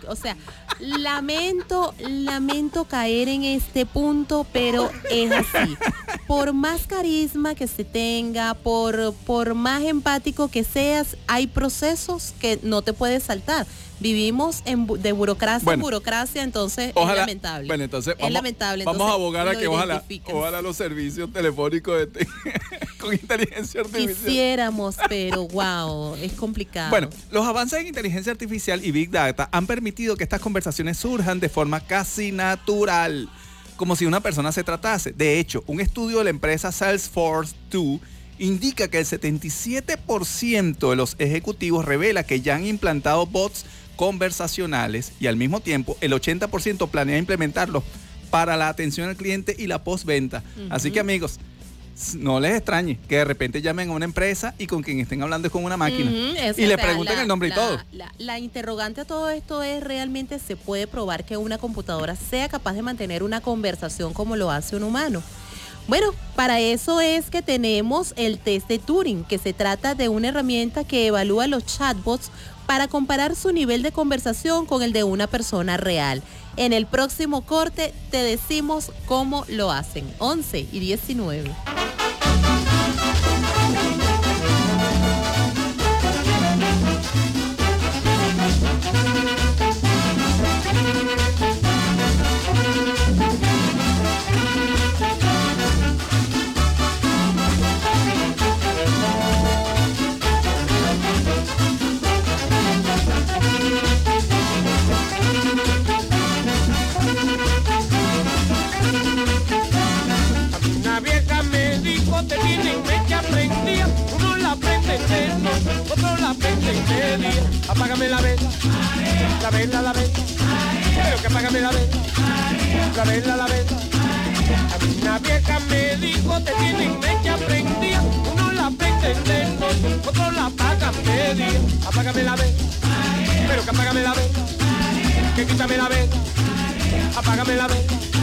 o sea, lamento, lamento caer en este punto, pero es así. Por más carisma que se tenga, por, por más empático que seas, hay procesos que no te puedes saltar. Vivimos en, bu- de burocracia en burocracia, entonces es lamentable. Bueno, entonces es vamos, lamentable. vamos a abogar a que ojalá, ojalá los servicios telefónicos estén con inteligencia artificial. Quisiéramos, pero wow, es complicado. Bueno, los avances en inteligencia artificial y Big Data han permitido que estas conversaciones surjan de forma casi natural, como si una persona se tratase. De hecho, un estudio de la empresa Salesforce 2 indica que el 77% de los ejecutivos revela que ya han implantado bots conversacionales y al mismo tiempo el 80% planea implementarlos para la atención al cliente y la postventa. Así que amigos, no les extrañe que de repente llamen a una empresa y con quien estén hablando es con una máquina. Y le la- el nombre y la- todo. La, la interrogante a todo esto es realmente se puede probar que una computadora sea capaz de mantener una conversación como lo hace un humano. Bueno, para eso es que tenemos el test de Turing, que se trata de una herramienta que evalúa los chatbots para comparar su nivel de conversación con el de una persona real. En el próximo corte te decimos cómo lo hacen. 11 y 19. Apágame la vela, la vela, la vela, pero que apágame la vela, la vela, la vela. A mí una vieja me dijo, te tienen mecha prendida, uno la noche, otro la apaga de día. Apágame la vela, pero que apágame la vela, que quítame la vela, apágame la vela.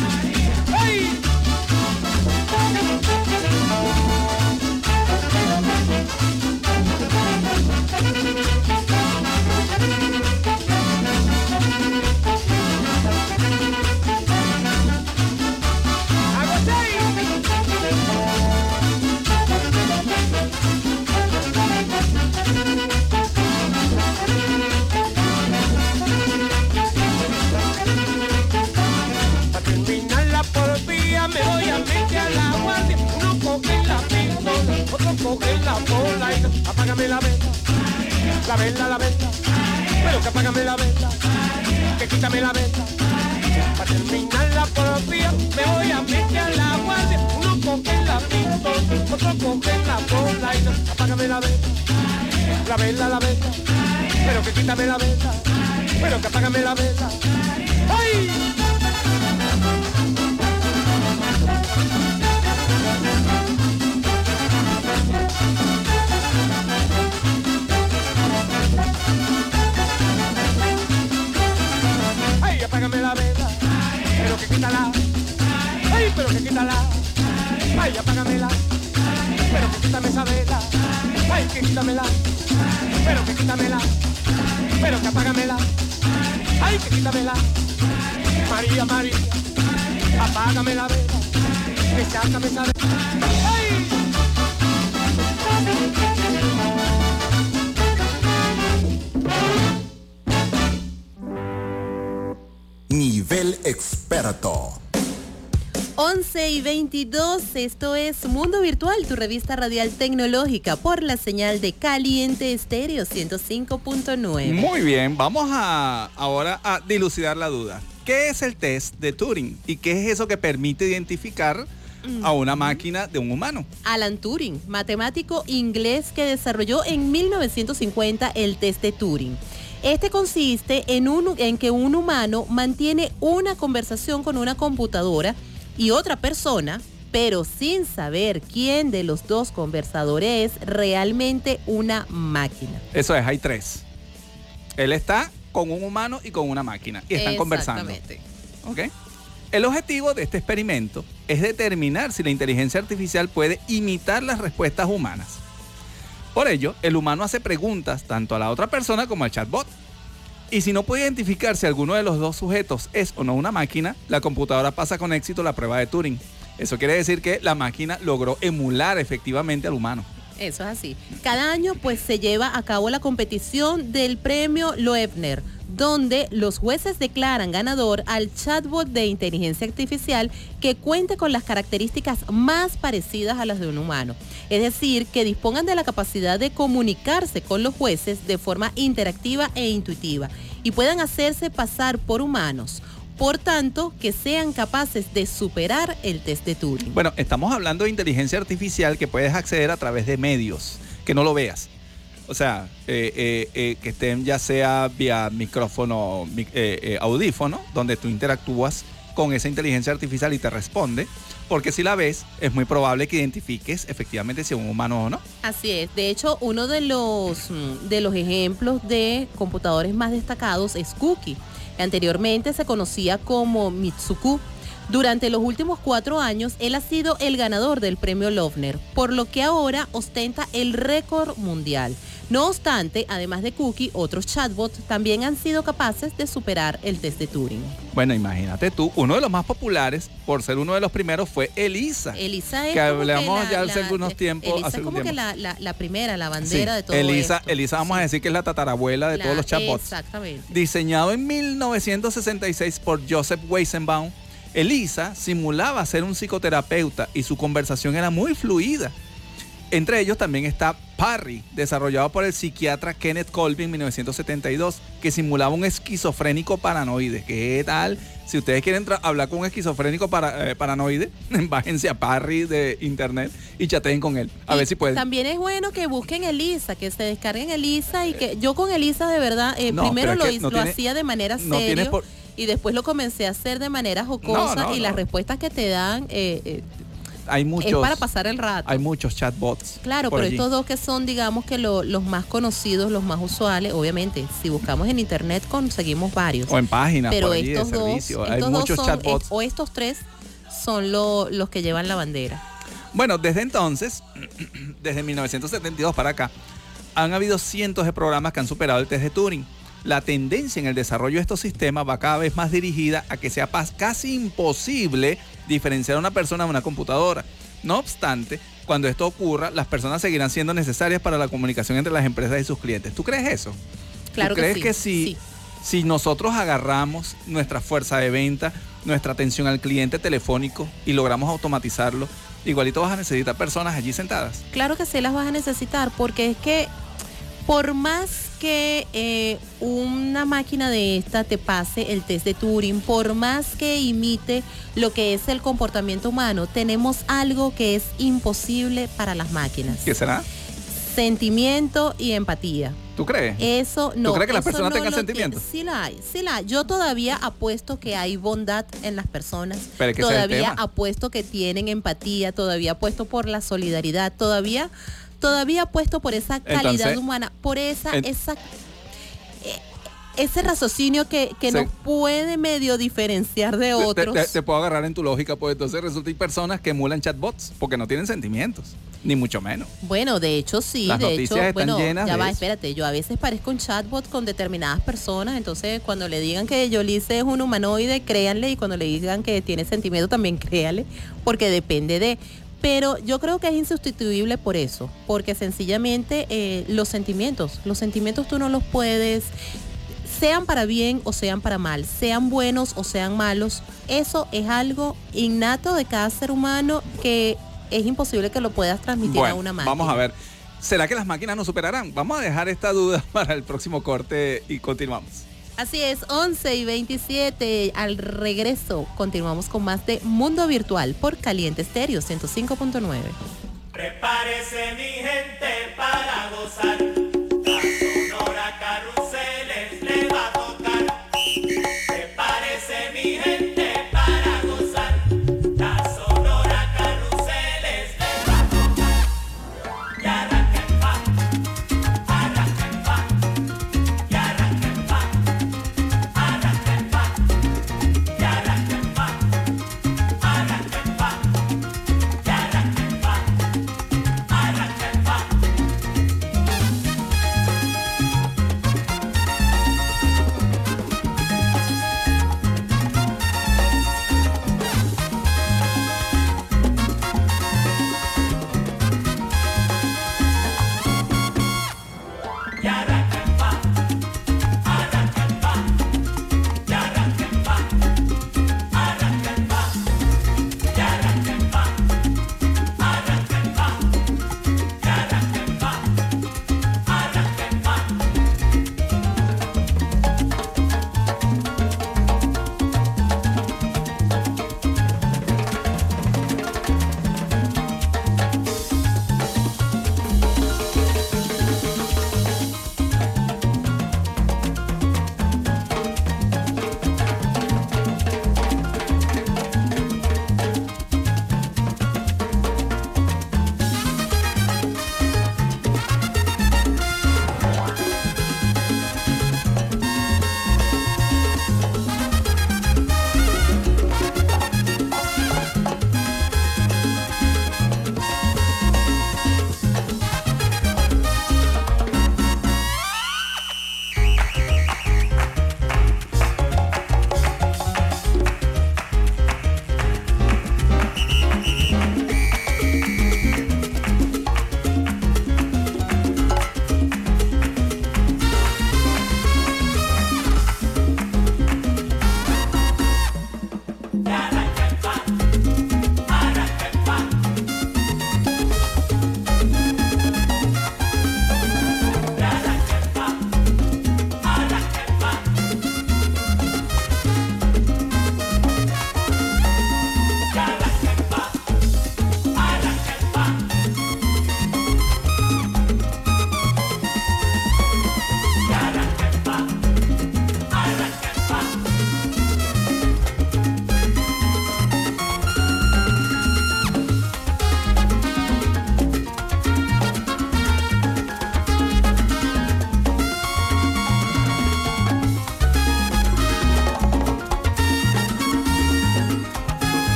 22, esto es Mundo Virtual, tu revista radial tecnológica por la señal de Caliente Estéreo 105.9. Muy bien, vamos a ahora a dilucidar la duda. ¿Qué es el test de Turing y qué es eso que permite identificar a una máquina de un humano? Alan Turing, matemático inglés que desarrolló en 1950 el test de Turing. Este consiste en, un- en que un humano mantiene una conversación con una computadora y otra persona, pero sin saber quién de los dos conversadores es realmente una máquina. Eso es, hay tres. Él está con un humano y con una máquina y están conversando. ¿ok? El objetivo de este experimento es determinar si la inteligencia artificial puede imitar las respuestas humanas. Por ello, el humano hace preguntas tanto a la otra persona como al chatbot. Y si no puede identificar si alguno de los dos sujetos es o no una máquina, la computadora pasa con éxito la prueba de Turing. Eso quiere decir que la máquina logró emular efectivamente al humano. Eso es así. Cada año pues se lleva a cabo la competición del premio Loebner, donde los jueces declaran ganador al chatbot de inteligencia artificial que cuente con las características más parecidas a las de un humano. Es decir, que dispongan de la capacidad de comunicarse con los jueces de forma interactiva e intuitiva y puedan hacerse pasar por humanos. Por tanto, que sean capaces de superar el test de Turing. Bueno, estamos hablando de inteligencia artificial que puedes acceder a través de medios, que no lo veas. O sea, eh, eh, eh, que estén ya sea vía micrófono, mi- audífono, donde tú interactúas con esa inteligencia artificial y te responde, porque si la ves, es muy probable que identifiques efectivamente si es un humano o no. Así es. De hecho, uno de los, mm, de los ejemplos de computadores más destacados es Cookie. Anteriormente se conocía como Mitsuku. Durante los últimos cuatro años, él ha sido el ganador del premio Loebner, por lo que ahora ostenta el récord mundial. No obstante, además de Cookie, otros chatbots también han sido capaces de superar el test de Turing. Bueno, imagínate tú, uno de los más populares, por ser uno de los primeros, fue Elisa. Elisa es Que hablamos la- ya hace la- algunos tiempos, Elisa hace es como que la, la- la primera, la bandera Sí, de todo Elisa, esto. Elisa vamos a decir que es la tatarabuela de todos los chatbots. Exactamente. Diseñado en 1966 por Joseph Weizenbaum, Elisa simulaba ser un psicoterapeuta y su conversación era muy fluida. Entre ellos también está Parry, desarrollado por el psiquiatra Kenneth Colby en 1972, que simulaba un esquizofrénico paranoide. ¿Qué tal? Si ustedes quieren hablar con un esquizofrénico para- eh, paranoide, bájense a Parry de internet y chateen con él. A Y ver si pueden. También es bueno que busquen Elisa, que se descarguen Elisa y que yo con Elisa de verdad, eh, No, primero lo, no lo tiene- hacía de manera no por- y después lo comencé a hacer de manera jocosa No, no, y las respuestas que te dan eh, eh, Hay muchos, es para pasar el rato. hay muchos chatbots. Claro, pero allí. estos dos que son, digamos que lo- los más conocidos, los más usuales, obviamente, si buscamos en internet conseguimos varios. O en páginas pero por allí de estos dos, servicio. Hay estos dos muchos son- chatbots. o estos tres son lo- los que llevan la bandera. Bueno, desde entonces, desde 1972 para acá, han habido cientos de programas que han superado el test de Turing. La tendencia en el desarrollo de estos sistemas va cada vez más dirigida a que sea casi imposible diferenciar a una persona de una computadora. No obstante, cuando esto ocurra, las personas seguirán siendo necesarias para la comunicación entre las empresas y sus clientes. ¿Tú crees eso? Claro ¿Tú que crees sí, que si, sí. si nosotros agarramos nuestra fuerza de venta, nuestra atención al cliente telefónico y logramos automatizarlo, igualito vas a necesitar personas allí sentadas? Claro que sí las vas a necesitar porque es que por más que eh, una máquina de esta te pase el test de Turing, por más que imite lo que es el comportamiento humano, tenemos algo que es imposible para las máquinas. ¿Qué será? Sentimiento y empatía. ¿Tú crees? Eso no. crees que las personas no tengan lo sentimiento? tiene. Sí la hay, sí la hay. Yo todavía apuesto que hay bondad en las personas. Pero es que todavía apuesto que tienen empatía, todavía apuesto por la solidaridad, todavía, todavía apuesto por esa calidad Entonces, humana, por esa, en- esa. eh, ese raciocinio que, que Sí. nos puede medio diferenciar de otros. Te, te puedo agarrar en tu lógica, pues entonces resulta hay personas que emulan chatbots porque no tienen sentimientos, ni mucho menos. Bueno, de hecho sí, Las de noticias hecho, están bueno, llenas ya de va, eso. espérate, yo a veces parezco un chatbot con determinadas personas, entonces cuando le digan que Yolice es un humanoide, créanle, y cuando le digan que tiene sentimiento también créanle, porque depende de... Pero yo creo que es insustituible por eso, porque sencillamente eh, los sentimientos, los sentimientos tú no los puedes, sean para bien o sean para mal, sean buenos o sean malos, eso es algo innato de cada ser humano que es imposible que lo puedas transmitir a una máquina. vamos a ver. ¿Será que las máquinas nos superarán? Vamos a dejar esta duda para el próximo corte y continuamos. Así es, 11 y 27 al regreso. Continuamos con más de Mundo Virtual por Caliente Estéreo 105.9. Prepárese mi gente para gozar. Sonora carruseles le va a tocar. Prepárese mi gente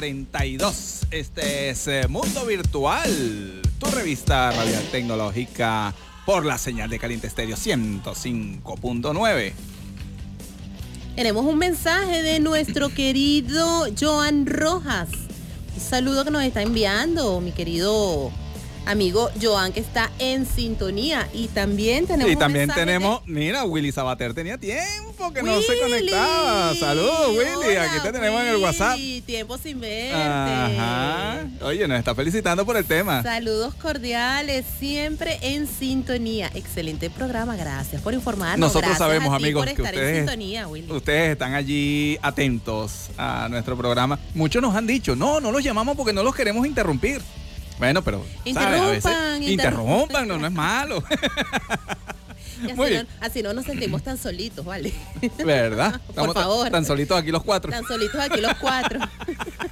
1142. Este es eh, Mundo Virtual, tu revista radial tecnológica por la señal de Caliente Estéreo 105.9. Tenemos un mensaje de nuestro querido Joan Rojas. Un saludo que nos está enviando, mi querido Amigo Joan que está en sintonía y también tenemos Y también de- tenemos, mira, Willy Sabater tenía tiempo que no se conectaba. Saludos, Willy. Hola, Aquí te tenemos en el WhatsApp. Tiempo sin verte. Ajá. Oye, nos está felicitando por el tema. Saludos cordiales, siempre en sintonía. Excelente programa, gracias por informarnos. Nosotros Gracias sabemos, a ti amigos, por que estar en ustedes, sintonía, Willy. ustedes están allí atentos a nuestro programa. Muchos nos han dicho, no, no los llamamos porque no los queremos interrumpir. Bueno, pero Interrumpan, interrumpan, no, no es malo. Y así, Muy no, bien. así no nos sentimos tan solitos, ¿vale? ¿Verdad? Por Estamos tan- favor. tan solitos aquí los cuatro. Tan solitos aquí los cuatro.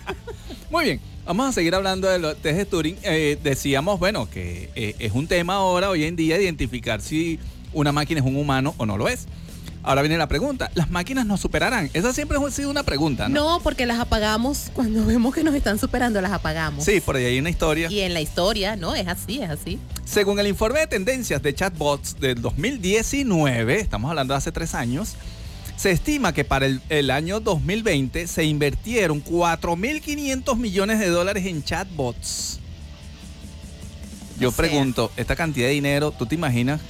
Muy bien, vamos a seguir hablando de los test de Turing. Eh, decíamos, bueno, que eh, es un tema ahora, hoy en día, identificar si una máquina es un humano o no lo es. Ahora viene la pregunta, ¿las máquinas nos superarán? Esa siempre ha sido una pregunta, ¿no? No, porque las apagamos cuando vemos que nos están superando, las apagamos. Sí, por ahí hay una historia. Y en la historia, no, es así, es así. Según el informe de tendencias de chatbots del 2019, estamos hablando de hace tres años, se estima que para el, el año 2020 se invirtieron 4.500 millones de dólares en chatbots. Yo O sea- pregunto, esta cantidad de dinero, ¿tú te imaginas?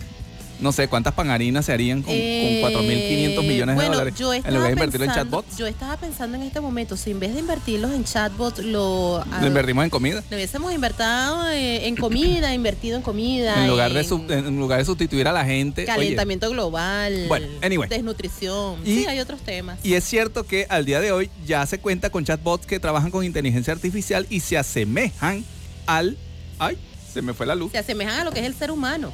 No sé cuántas panarinas se harían con, Eh, con 4.500 millones bueno, de dólares yo en estaba lugar de invertirlo en pensando- chatbots. Yo estaba pensando en este momento, si en vez de invertirlos en chatbots, lo, Lo invertimos en comida. lo hubiésemos invertido eh, en comida, invertido en comida. En lugar, de en sub- en lugar de sustituir a la gente. oye, calentamiento global, Bueno, anyway. desnutrición. Y- sí, hay otros temas. Y es cierto que al día de hoy ya se cuenta con chatbots que trabajan con inteligencia artificial y se asemejan al... ¡Ay! Se me fue la luz. se asemejan a lo que es el ser humano.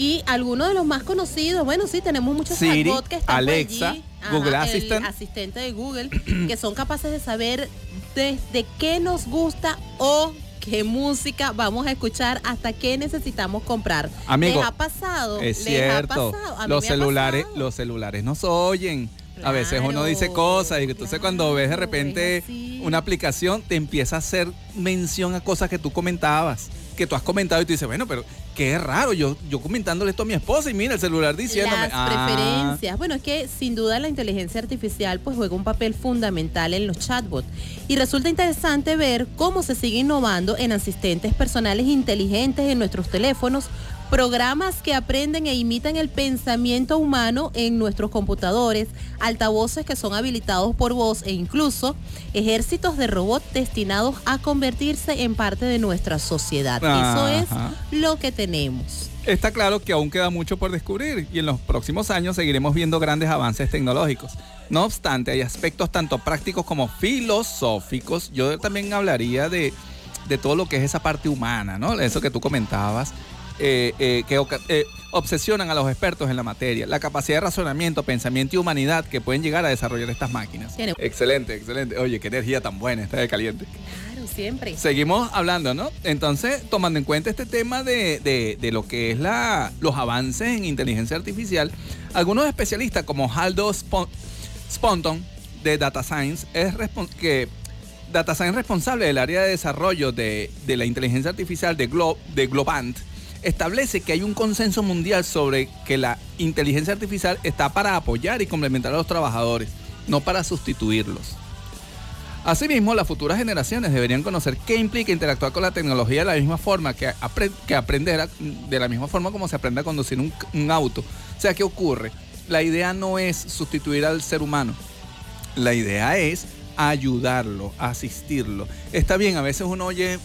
Y algunos de los más conocidos, bueno, sí, tenemos muchos Siri, que están por Alexa, allí. Google el Assistant. asistente de Google, que son capaces de saber desde qué nos gusta o qué música vamos a escuchar hasta qué necesitamos comprar. Amigo, ¿Les ha pasado? Es ¿Les ha cierto. pasado? Los celulares, pasado. los celulares nos oyen. A veces uno dice cosas y entonces cuando ves de repente una aplicación te empieza a hacer mención a cosas que tú comentabas, que tú has comentado y tú dices, bueno, pero qué raro, yo, yo comentándole esto a mi esposa y mira el celular diciéndome, Las "Ah". preferencias. Bueno, es que sin duda la inteligencia artificial pues juega un papel fundamental en los chatbots. Y resulta interesante ver cómo se sigue innovando en asistentes personales inteligentes en nuestros teléfonos, programas que aprenden e imitan el pensamiento humano en nuestros computadores, altavoces que son habilitados por voz e incluso ejércitos de robots destinados a convertirse en parte de nuestra sociedad. Eso es lo que tenemos. Está claro que aún queda mucho por descubrir y en los próximos años seguiremos viendo grandes avances tecnológicos. No obstante, hay aspectos tanto prácticos como filosóficos. Yo también hablaría de, de todo lo que es esa parte humana, ¿no? Eso que tú comentabas, eh, eh, que eh, obsesionan a los expertos en la materia. La capacidad de razonamiento, pensamiento y humanidad que pueden llegar a desarrollar estas máquinas. Tiene- Excelente, excelente. Oye, qué energía tan buena esta de caliente. Claro, siempre. Seguimos hablando, ¿no? Entonces, tomando en cuenta este tema de, de- de lo que es la, los avances en inteligencia artificial, algunos especialistas como Haldo Spon- Sponton de Data Science es que Data Science responsable del área de desarrollo de, de la inteligencia artificial de, Glo- de Globant establece que hay un consenso mundial sobre que la inteligencia artificial está para apoyar y complementar a los trabajadores, no para sustituirlos. Asimismo, las futuras generaciones deberían conocer qué implica interactuar con la tecnología de la misma forma que, apre- que aprender, de la misma forma como se aprende a conducir un auto. O sea, ¿qué ocurre? La idea no es sustituir al ser humano. La idea es ayudarlo, asistirlo. Está bien, a veces uno oye eh,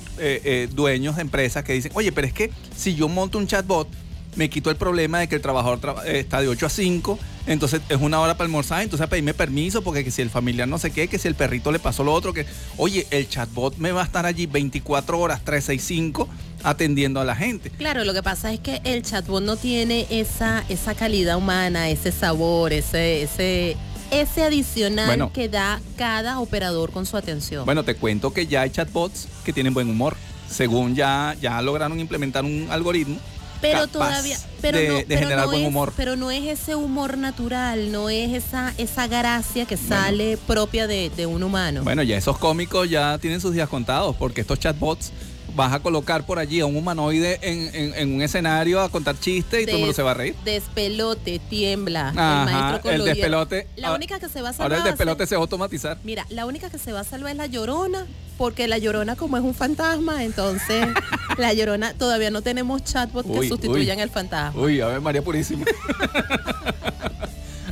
eh, dueños de empresas que dicen, oye, pero es que si yo monto un chatbot, me quito el problema de que el trabajador traba- eh, está de 8 a 5, entonces es una hora para almorzar, entonces a pedirme permiso porque que si el familiar no sé qué, que si el perrito le pasó lo otro, que oye, el chatbot me va a estar allí 24 horas, 365 atendiendo a la gente. Claro, lo que pasa es que el chatbot no tiene esa, esa calidad humana, ese sabor, ese, ese, ese adicional Bueno. que da cada operador con su atención. Bueno, te cuento que ya hay chatbots que tienen buen humor. Según ya, ya lograron implementar un algoritmo pero todavía, pero de, no, de pero generar no buen es, humor. pero no es ese humor natural, no es esa, esa gracia que sale propia de, de un humano. Bueno, ya esos cómicos ya tienen sus días contados, porque estos chatbots vas a colocar por allí a un humanoide en, en- en un escenario a contar chistes y todo el mundo Des- se va a reír. Despelote, tiembla, Ajá, el maestro el despelote. La Ah, única que se va a salvar. Ahora el despelote se va a automatizar. Mira, la única que se va a salvar es la llorona, porque la llorona como es un fantasma, entonces La llorona, todavía no tenemos chatbots que Uy, sustituyan uy. el fantasma. Uy, a ver, María Purísima.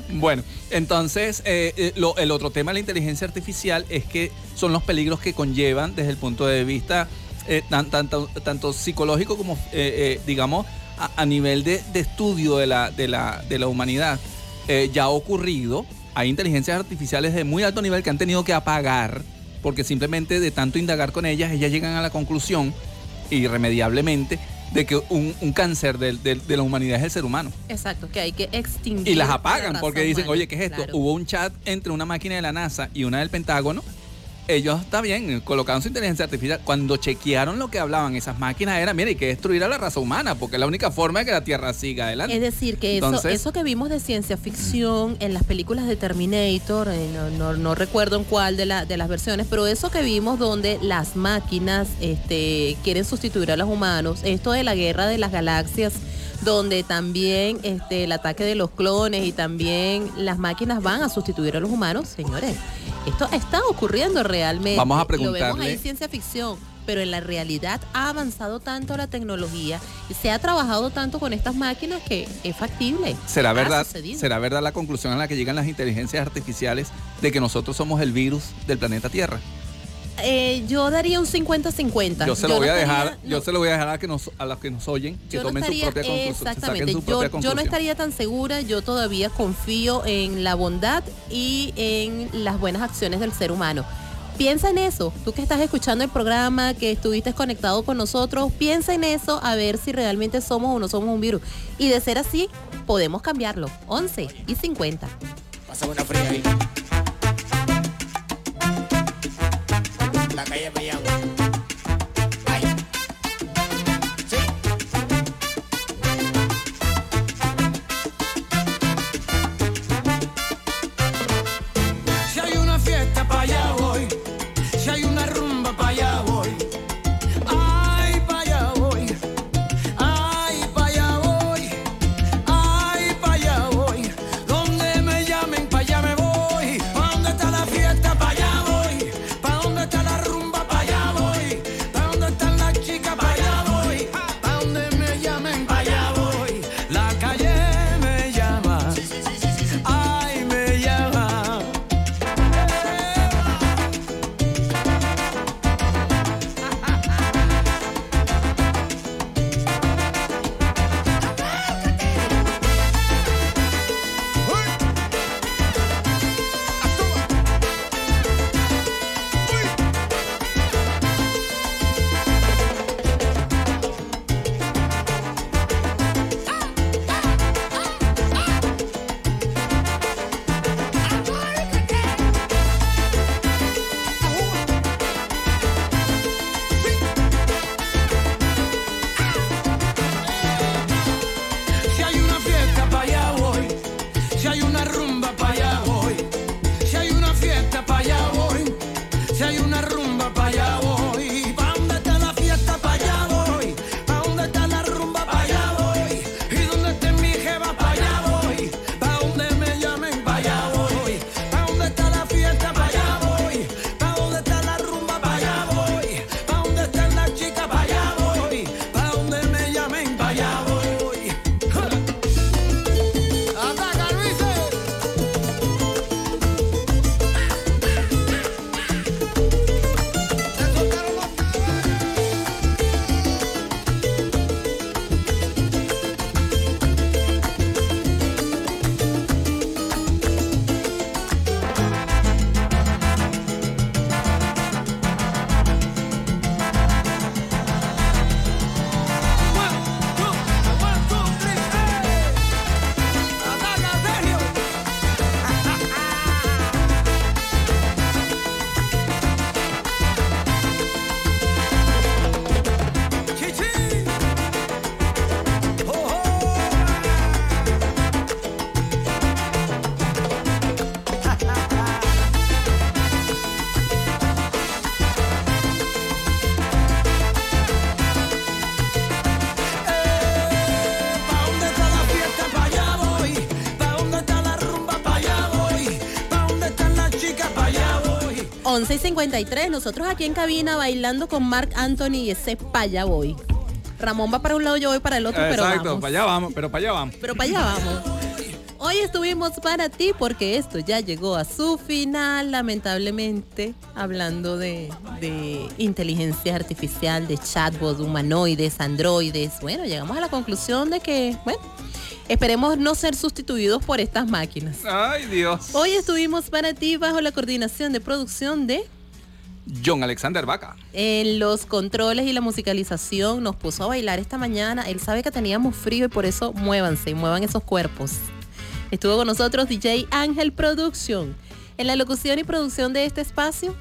bueno, entonces, eh, eh, lo- el otro tema de la inteligencia artificial es que son los peligros que conllevan desde el punto de vista eh, tan- tanto, tanto psicológico como, eh, eh, digamos, a, a nivel de, de estudio de la, de la, de la humanidad. Ya ha ocurrido, hay inteligencias artificiales de muy alto nivel que han tenido que apagar porque simplemente de tanto indagar con ellas, ellas llegan a la conclusión irremediablemente de que un, un cáncer del- del- de la humanidad es el ser humano. Exacto, que hay que extinguir. Y las la apagan porque dicen, humana. oye, ¿qué es esto? Claro. Hubo un chat entre una máquina de la NASA y una del Pentágono. Ellos, está bien, colocaron su inteligencia artificial. Cuando chequearon lo que hablaban esas máquinas era, mira, hay que destruir a la raza humana porque es la única forma de que la Tierra siga adelante. Es decir, que eso, Entonces- eso que vimos de ciencia ficción en las películas de Terminator, eh, no, no- no recuerdo en cuál de, la- de las versiones, pero eso que vimos donde las máquinas este, quieren sustituir a los humanos, esto de la guerra de las galaxias, donde también este, el ataque de los clones y también las máquinas van a sustituir a los humanos, señores, esto está ocurriendo realmente. Vamos a Lo vemos preguntarle- ahí en ciencia ficción, pero en la realidad ha avanzado tanto la tecnología y se ha trabajado tanto con estas máquinas que es factible. ¿Será verdad, sucedido. ¿Será verdad la conclusión a la que llegan las inteligencias artificiales de que nosotros somos el virus del planeta Tierra? Eh, yo daría un 50-50. Yo se lo voy a estaría- dejar, yo no, se lo voy a dejar a, que nos, a los que nos oyen, que yo no tomen estaría- su propia conclusión. Exactamente. su Yo, propia yo no estaría tan segura. Yo todavía confío en la bondad y en las buenas acciones del ser humano. Piensa en eso. Tú que estás escuchando el programa, que estuviste conectado con nosotros, piensa en eso a ver si realmente somos o no somos un virus. Y de ser así, podemos cambiarlo. 11 y 50. Pásame una fría ahí. La calle me voy. 11 y 53. Nosotros aquí en cabina bailando con Mark Anthony y ese paya voy. Ramón va para un lado, yo voy para el otro, pero Exacto, vamos. para allá vamos, pero para allá vamos. Pero para allá vamos. Hoy estuvimos para ti porque esto ya llegó a su final, lamentablemente, hablando de, de inteligencia artificial, de chatbots, humanoides, androides. Bueno, llegamos a la conclusión de que, bueno, esperemos no ser sustituidos por estas máquinas. Ay, Dios. Hoy estuvimos para ti bajo la coordinación de producción de John Alexander Vaca. en los controles y la musicalización nos puso a bailar esta mañana. Él sabe que teníamos frío y por eso muévanse y muevan esos cuerpos. Estuvo con nosotros DJ Ángel Production. En la locución y producción de este espacio,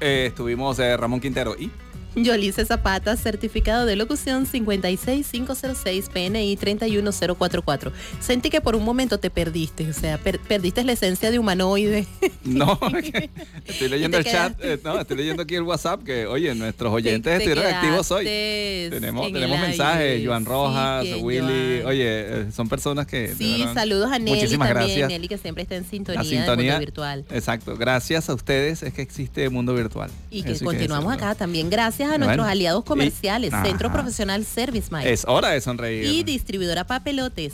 Eh, estuvimos eh, Ramón Quintero y Yolice Zapata, certificado de locución 56506 PNI 31044. Sentí que por un momento te perdiste, o sea, per- perdiste la esencia de humanoide. no, estoy leyendo el te chat, eh, no, estoy leyendo aquí el WhatsApp que, oye, nuestros oyentes te estuvieron activos hoy. Tenemos, en tenemos el mensajes, aire. Joan Rojas, Sí, Willy, Joan. oye, eh, son personas que... Sí, saludos a Nelly Muchísimas también, gracias. Nelly que siempre está en sintonía, del sintonía, mundo virtual. exacto, gracias a ustedes es que existe Mundo Virtual. Y que Eso continuamos acá también gracias a Bueno, nuestros aliados y- comerciales, Centro. Profesional Service Mike Es hora de sonreír. y distribuidora Papelotes,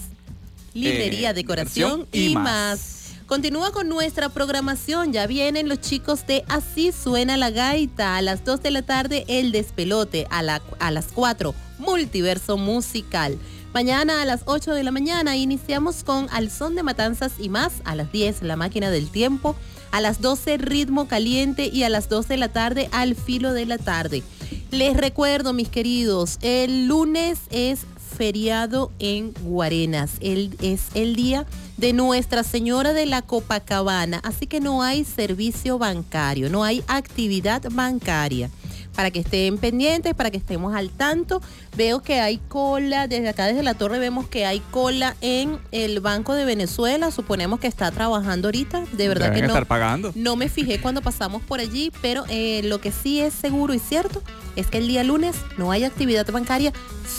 librería, Eh, decoración decoración y, y más. más. Continúa con nuestra programación, ya vienen los chicos de Así suena la gaita, a las 2 de la tarde el despelote, a, la- a las 4 multiverso musical. Mañana a las 8 de la mañana iniciamos con Al son de matanzas y más, a las 10 la máquina del tiempo, a las 12 ritmo caliente y a las 2 de la tarde al filo de la tarde. Les recuerdo, mis queridos, el lunes es feriado en Guarenas. El, es el día de Nuestra Señora de la Copacabana, así que no hay servicio bancario, no hay actividad bancaria. Para que estén pendientes, para que estemos al tanto. Veo que hay cola, desde acá desde la torre vemos que hay cola en el Banco de Venezuela. Suponemos que está trabajando ahorita. De verdad Deben que no. estar pagando. No me fijé cuando pasamos por allí, pero eh, lo que sí es seguro y cierto es que el día lunes no hay actividad bancaria,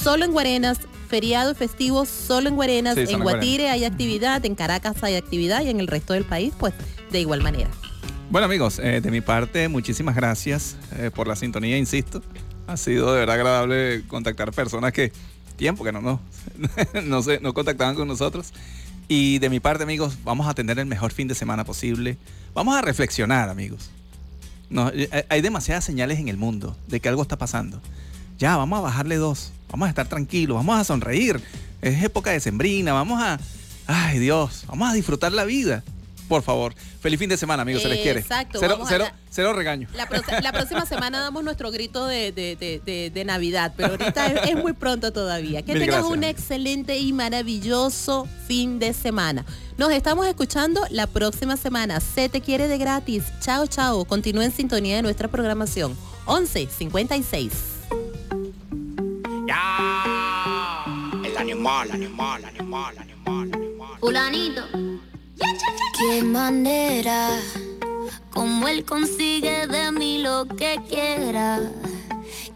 solo en Guarenas, feriado y festivo, solo en Guarenas, Sí, solo en en Guatire hay actividad, en Caracas hay actividad y en el resto del país, pues de igual manera. Bueno amigos, eh, de mi parte muchísimas gracias eh, por la sintonía, insisto. Ha sido de verdad agradable contactar personas que tiempo que no, no, no, se- no contactaban con nosotros. Y de mi parte amigos, vamos a tener el mejor fin de semana posible. Vamos a reflexionar amigos. No, eh, hay- hay demasiadas señales en el mundo de que algo está pasando. Ya, vamos a bajarle dos. Vamos a estar tranquilos, vamos a sonreír. Es época de sembrina, vamos a... Ay Dios, vamos a disfrutar la vida. Por favor, feliz fin de semana amigos, se les quiere. Exacto, Cero, cero, la- cero regaño. La, pro- la próxima semana damos nuestro grito de, de- de- de- de Navidad, pero ahorita es, es muy pronto todavía. Que Mil tengas gracias. un excelente y maravilloso fin de semana. Nos estamos escuchando la próxima semana. Se te quiere de gratis. Chao, chao. Continúa en sintonía de nuestra programación. 11 56. Ya. El animal, animal, animal, animal, animal. Fulanito. Qué manera, como él consigue de mí lo que quiera.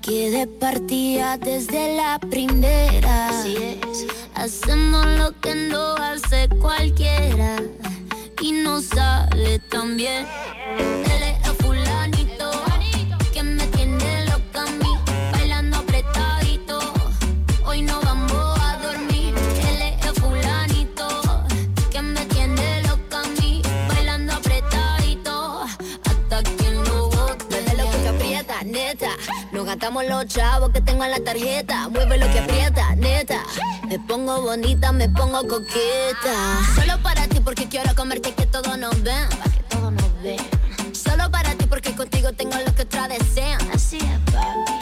Que de partida desde la primera. Así es. Hacemos lo que no hace cualquiera. Y no sale tan bien. Gastamos los chavos que tengo en la tarjeta. Mueve lo que aprieta, neta. Me pongo bonita, me pongo coqueta. Solo para ti porque quiero comerte que todos nos ven. Pa' que todos nos ven. Solo para ti porque contigo tengo lo que otras desean. Así es, papi.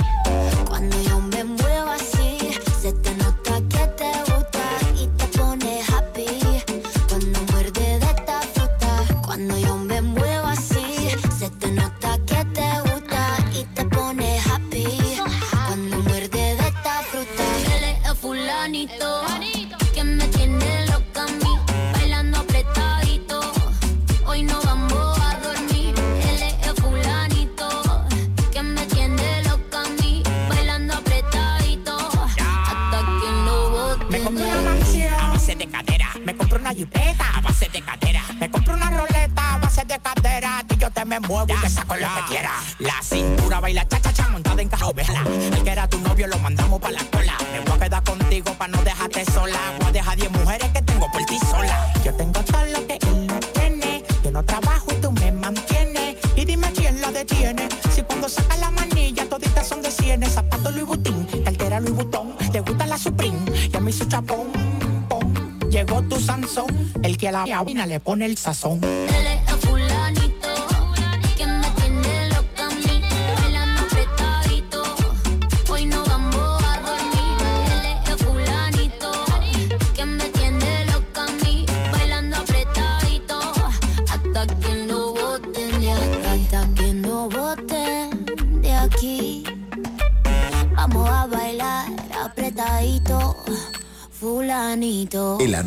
Muevo y saco lo que quiera. La cintura baila cha cha cha montada en caja oveja. El que era tu novio lo mandamos para la cola. Me voy a quedar contigo para no dejarte sola. Voy a dejar 10 mujeres que tengo por ti sola. Yo tengo todo lo que él no tiene. Yo no trabajo y tú me mantienes. Y dime quién lo detiene. Si cuando saca la manilla toditas son de cienes. Zapato Louis Vuitton, cartera Louis Vuitton. Te gusta la Supreme, ya me hizo chapón. pom. Llegó tu Sansón, el que a la cabina le pone el sazón.